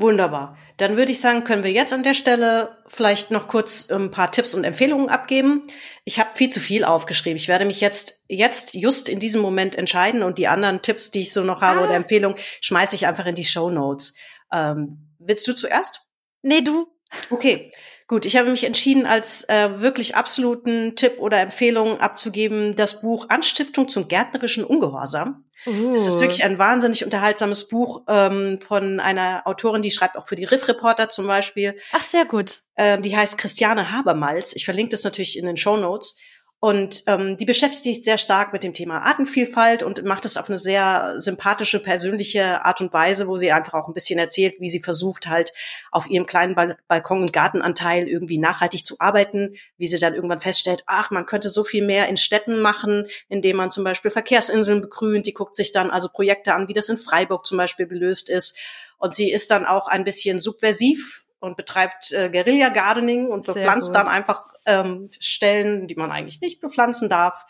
Wunderbar. Dann würde ich sagen, können wir jetzt an der Stelle vielleicht noch kurz ein paar Tipps und Empfehlungen abgeben. Ich habe viel zu viel aufgeschrieben. Ich werde mich jetzt, jetzt just in diesem Moment entscheiden und die anderen Tipps, die ich so noch habe ah. oder Empfehlungen, schmeiße ich einfach in die Show Notes. Ähm, willst du zuerst? Nee, du. Okay. Gut, ich habe mich entschieden, als äh, wirklich absoluten Tipp oder Empfehlung abzugeben, das Buch Anstiftung zum gärtnerischen Ungehorsam. Uh. Es ist wirklich ein wahnsinnig unterhaltsames Buch ähm, von einer Autorin, die schreibt auch für die Riff Reporter zum Beispiel. Ach, sehr gut. Ähm, die heißt Christiane Habermalz. Ich verlinke das natürlich in den Show Notes. Und ähm, die beschäftigt sich sehr stark mit dem Thema Artenvielfalt und macht es auf eine sehr sympathische, persönliche Art und Weise, wo sie einfach auch ein bisschen erzählt, wie sie versucht halt auf ihrem kleinen Bal Balkon- und Gartenanteil irgendwie nachhaltig zu arbeiten, wie sie dann irgendwann feststellt, ach, man könnte so viel mehr in Städten machen, indem man zum Beispiel Verkehrsinseln begrünt. Die guckt sich dann also Projekte an, wie das in Freiburg zum Beispiel gelöst ist. Und sie ist dann auch ein bisschen subversiv und betreibt äh, Guerilla Gardening und bepflanzt dann einfach ähm, Stellen, die man eigentlich nicht bepflanzen darf.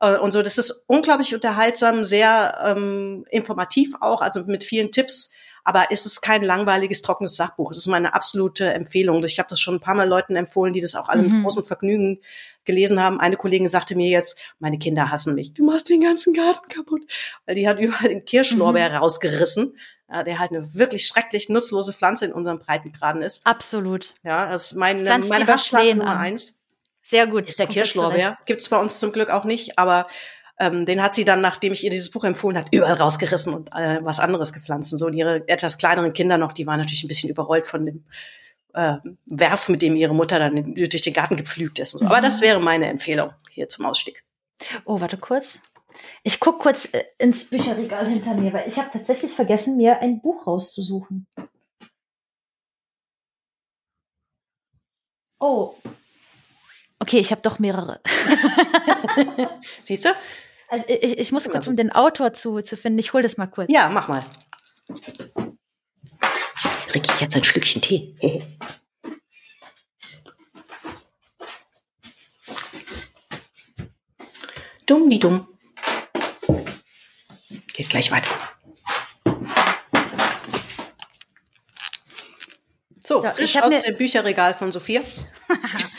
Äh, und so, das ist unglaublich unterhaltsam, sehr ähm, informativ auch, also mit vielen Tipps. Aber es ist kein langweiliges, trockenes Sachbuch. Es ist meine absolute Empfehlung. Ich habe das schon ein paar Mal Leuten empfohlen, die das auch alle mhm. mit großem Vergnügen gelesen haben. Eine Kollegin sagte mir jetzt, meine Kinder hassen mich. Du machst den ganzen Garten kaputt. Weil die hat überall den Kirschlorbeer mhm. rausgerissen der halt eine wirklich schrecklich nutzlose Pflanze in unserem Breitengraden ist. Absolut. Ja, das ist mein, meine Hasspflanze Nummer eins. Sehr gut. Ist der Kirschlorbeer. Gibt's bei uns zum Glück auch nicht, aber ähm, den hat sie dann, nachdem ich ihr dieses Buch empfohlen hat, überall rausgerissen und äh, was anderes gepflanzt. Und so und ihre etwas kleineren Kinder noch, die waren natürlich ein bisschen überrollt von dem äh, Werf, mit dem ihre Mutter dann durch den Garten gepflügt ist. So. Mhm. Aber das wäre meine Empfehlung hier zum Ausstieg. Oh, warte kurz. Ich guck kurz äh, ins Bücherregal hinter mir, weil ich habe tatsächlich vergessen, mir ein Buch rauszusuchen. Oh. Okay, ich habe doch mehrere. Siehst du? Also ich, ich muss kurz, um den Autor zu, zu finden. Ich hole das mal kurz. Ja, mach mal. Krieg ich jetzt ein Schlückchen Tee. dumm, die dumm. Geht gleich weiter. So, so frisch aus dem Bücherregal von Sophia.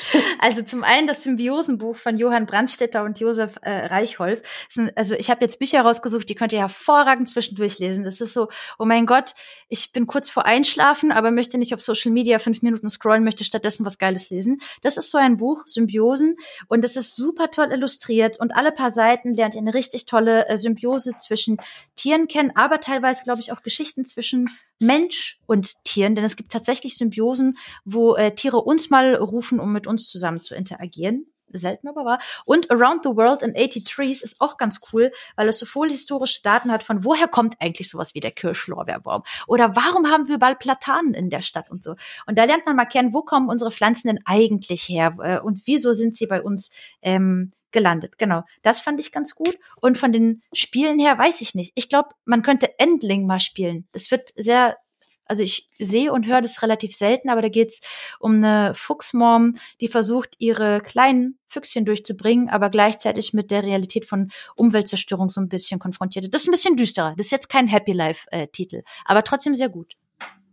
Also zum einen das Symbiosenbuch von Johann Brandstetter und Josef äh, Reichholf. Ein, also ich habe jetzt Bücher rausgesucht, die könnt ihr hervorragend zwischendurch lesen. Das ist so, oh mein Gott, ich bin kurz vor Einschlafen, aber möchte nicht auf Social Media fünf Minuten scrollen, möchte stattdessen was Geiles lesen. Das ist so ein Buch, Symbiosen, und das ist super toll illustriert und alle paar Seiten lernt ihr eine richtig tolle äh, Symbiose zwischen Tieren kennen, aber teilweise, glaube ich, auch Geschichten zwischen Mensch und Tieren, denn es gibt tatsächlich Symbiosen, wo äh, Tiere uns mal rufen, um mit uns zusammen zu interagieren. Selten aber wahr. Und Around the World in 80 Trees ist auch ganz cool, weil es so voll historische Daten hat von woher kommt eigentlich sowas wie der Kirschlorbeerbaum? Oder warum haben wir bald Platanen in der Stadt und so? Und da lernt man mal kennen, wo kommen unsere Pflanzen denn eigentlich her? Äh, und wieso sind sie bei uns ähm, gelandet. Genau. Das fand ich ganz gut. Und von den Spielen her weiß ich nicht. Ich glaube, man könnte Endling mal spielen. Das wird sehr, also ich sehe und höre das relativ selten, aber da geht's um eine Fuchsmom, die versucht, ihre kleinen Füchschen durchzubringen, aber gleichzeitig mit der Realität von Umweltzerstörung so ein bisschen konfrontiert. Das ist ein bisschen düsterer. Das ist jetzt kein Happy Life-Titel, äh, aber trotzdem sehr gut.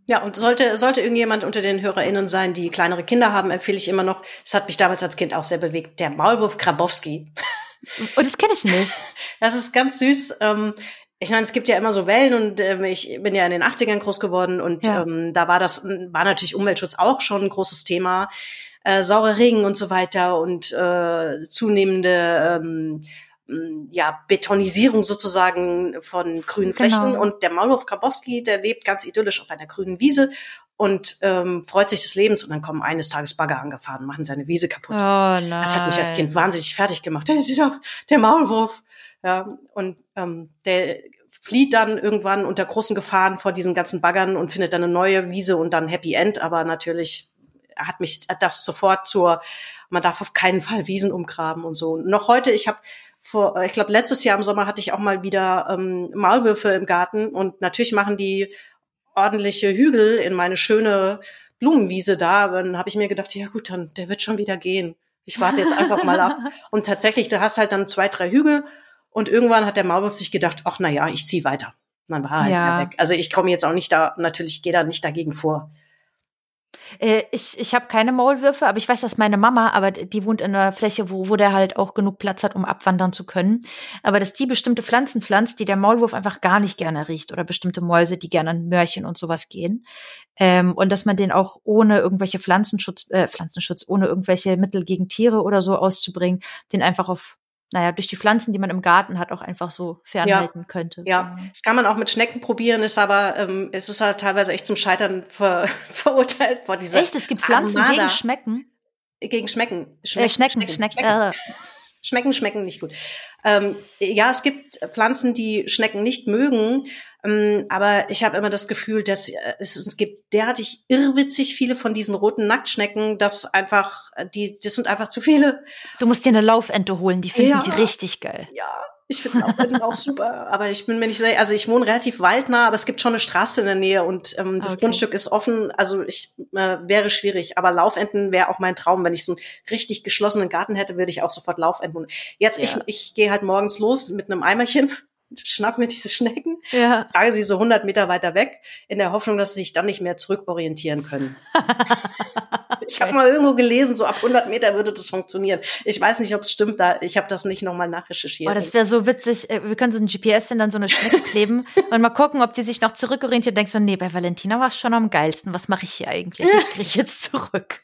Ja, und sollte, sollte irgendjemand unter den HörerInnen sein, die kleinere Kinder haben, empfehle ich immer noch, das hat mich damals als Kind auch sehr bewegt, der Maulwurf Grabowski. Und oh, das kenne ich nicht. Das ist ganz süß. Ähm, ich meine, es gibt ja immer so Wellen und ähm, ich bin ja in den 80ern groß geworden und ja. ähm, da war das, war natürlich Umweltschutz auch schon ein großes Thema. Äh, saure Regen und so weiter und äh, zunehmende ähm, ja, Betonisierung sozusagen von grünen Flächen. Genau. Und der Maulwurf Grabowski, der lebt ganz idyllisch auf einer grünen Wiese und ähm, freut sich des Lebens. Und dann kommen eines Tages Bagger angefahren, machen seine Wiese kaputt. Oh nein. Das hat mich als Kind wahnsinnig fertig gemacht. Der, der Maulwurf. Ja, und ähm, der flieht dann irgendwann unter großen Gefahren vor diesen ganzen Baggern und findet dann eine neue Wiese und dann Happy End. Aber natürlich hat mich das sofort zur, man darf auf keinen Fall Wiesen umgraben und so. Noch heute, ich habe vor, äh, ich glaube, letztes Jahr im Sommer hatte ich auch mal wieder ähm, Maulwürfe im Garten und natürlich machen die ordentliche Hügel in meine schöne Blumenwiese da. Dann habe ich mir gedacht, ja gut, dann der wird schon wieder gehen. Ich warte jetzt einfach mal ab. Und tatsächlich, du hast halt dann zwei, drei Hügel und irgendwann hat der Maulwurf sich gedacht, ach na ja, ich zieh weiter. Und dann war er halt ja. weg. Also ich komme jetzt auch nicht da, natürlich gehe da nicht dagegen vor. Äh, ich ich habe keine Maulwürfe, aber ich weiß, dass meine Mama, aber die wohnt in einer Fläche, wo, wo der halt auch genug Platz hat, um abwandern zu können. Aber dass die bestimmte Pflanzen pflanzt, die der Maulwurf einfach gar nicht gerne riecht oder bestimmte Mäuse, die gerne an Mörchen und sowas gehen. Ähm, und dass man den auch ohne irgendwelche Pflanzenschutz, äh, Pflanzenschutz, ohne irgendwelche Mittel gegen Tiere oder so auszubringen, den einfach auf naja, durch die Pflanzen, die man im Garten hat, auch einfach so fernhalten ja, könnte. Ja, das kann man auch mit Schnecken probieren, ist aber, ähm, es ist halt teilweise echt zum Scheitern ver verurteilt dieser. Echt, es gibt Pflanzen Armada. gegen Schmecken? Gegen Schmecken. Schmecken, äh, Schnecken, Schnecken, Schnecken. Schnecken. Äh. Schmecken, schmecken nicht gut. Ähm, ja, es gibt Pflanzen, die Schnecken nicht mögen, aber ich habe immer das Gefühl, dass äh, es, gibt derartig irrwitzig viele von diesen roten Nacktschnecken, dass einfach, äh, die, das sind einfach zu viele. Du musst dir eine Laufente holen, die finden ja, die richtig geil. Ja, ich finde Laufenten auch super, aber ich bin mir nicht, also ich wohne relativ waldnah, aber es gibt schon eine Straße in der Nähe und ähm, das okay. Grundstück ist offen, also ich äh, wäre schwierig, aber Laufenten wäre auch mein Traum, wenn ich so einen richtig geschlossenen Garten hätte, würde ich auch sofort Laufenten. Jetzt ja. ich ich gehe halt morgens los mit einem Eimerchen schnapp mir diese Schnecken, ja. trage sie so 100 Meter weiter weg, in der Hoffnung, dass sie sich dann nicht mehr zurückorientieren können. ich habe mal irgendwo gelesen, so ab 100 Meter würde das funktionieren. Ich weiß nicht, ob es stimmt, da ich habe das nicht nochmal nachrecherchiert. Oh, das wäre so witzig. Äh, wir können so ein GPS in dann so eine Schnecke kleben und mal gucken, ob die sich noch zurückorientiert. Denkst du, nee, bei Valentina war es schon am geilsten. Was mache ich hier eigentlich? Ich kriege jetzt zurück.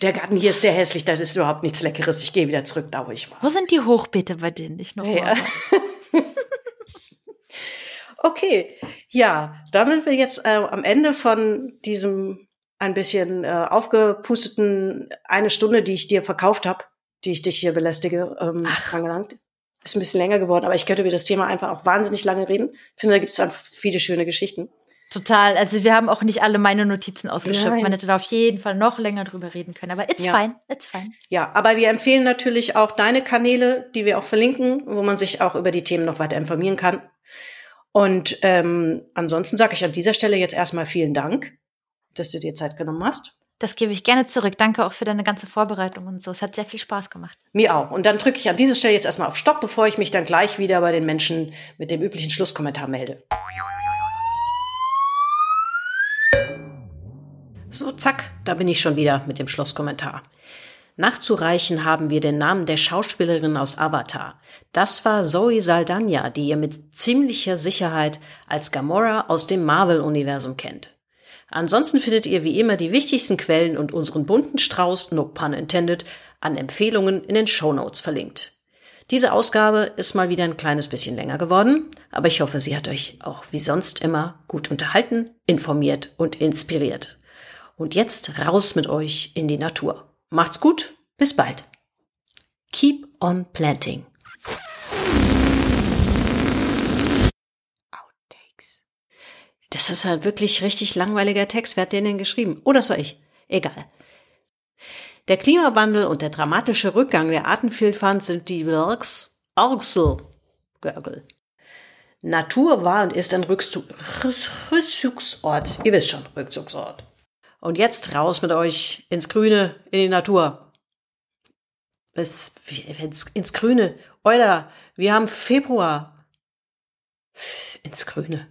Der Garten hier ist sehr hässlich, das ist überhaupt nichts Leckeres. Ich gehe wieder zurück, da wo ich war. Wo sind die Hochbeete bei denen? Ich noch ja. Okay, ja, da sind wir jetzt äh, am Ende von diesem ein bisschen äh, aufgepusteten eine Stunde, die ich dir verkauft habe, die ich dich hier belästige, ähm, Ach. angelangt. Ist ein bisschen länger geworden, aber ich könnte über das Thema einfach auch wahnsinnig lange reden. Ich finde, da gibt es einfach viele schöne Geschichten. Total. Also wir haben auch nicht alle meine Notizen ausgeschöpft. Man hätte da auf jeden Fall noch länger drüber reden können. Aber it's ja. fine, it's fine. Ja, aber wir empfehlen natürlich auch deine Kanäle, die wir auch verlinken, wo man sich auch über die Themen noch weiter informieren kann. Und ähm, ansonsten sage ich an dieser Stelle jetzt erstmal vielen Dank, dass du dir Zeit genommen hast. Das gebe ich gerne zurück. Danke auch für deine ganze Vorbereitung und so. Es hat sehr viel Spaß gemacht. Mir auch. Und dann drücke ich an dieser Stelle jetzt erstmal auf Stopp, bevor ich mich dann gleich wieder bei den Menschen mit dem üblichen Schlusskommentar melde. So, zack, da bin ich schon wieder mit dem Schlusskommentar. Nachzureichen haben wir den Namen der Schauspielerin aus Avatar. Das war Zoe Saldana, die ihr mit ziemlicher Sicherheit als Gamora aus dem Marvel-Universum kennt. Ansonsten findet ihr wie immer die wichtigsten Quellen und unseren bunten Strauß, no pun intended, an Empfehlungen in den Shownotes verlinkt. Diese Ausgabe ist mal wieder ein kleines bisschen länger geworden, aber ich hoffe, sie hat euch auch wie sonst immer gut unterhalten, informiert und inspiriert. Und jetzt raus mit euch in die Natur. Macht's gut, bis bald. Keep on planting. Outtakes. Das ist ein wirklich richtig langweiliger Text. Wer hat den denn geschrieben? Oh, das war ich. Egal. Der Klimawandel und der dramatische Rückgang der Artenvielfalt sind die Works Görgel. Natur war und ist ein Rückzug, Rückzugsort. Ihr wisst schon, Rückzugsort. Und jetzt raus mit euch ins Grüne, in die Natur. Bis, ins, ins Grüne. Euler, wir haben Februar. Ins Grüne.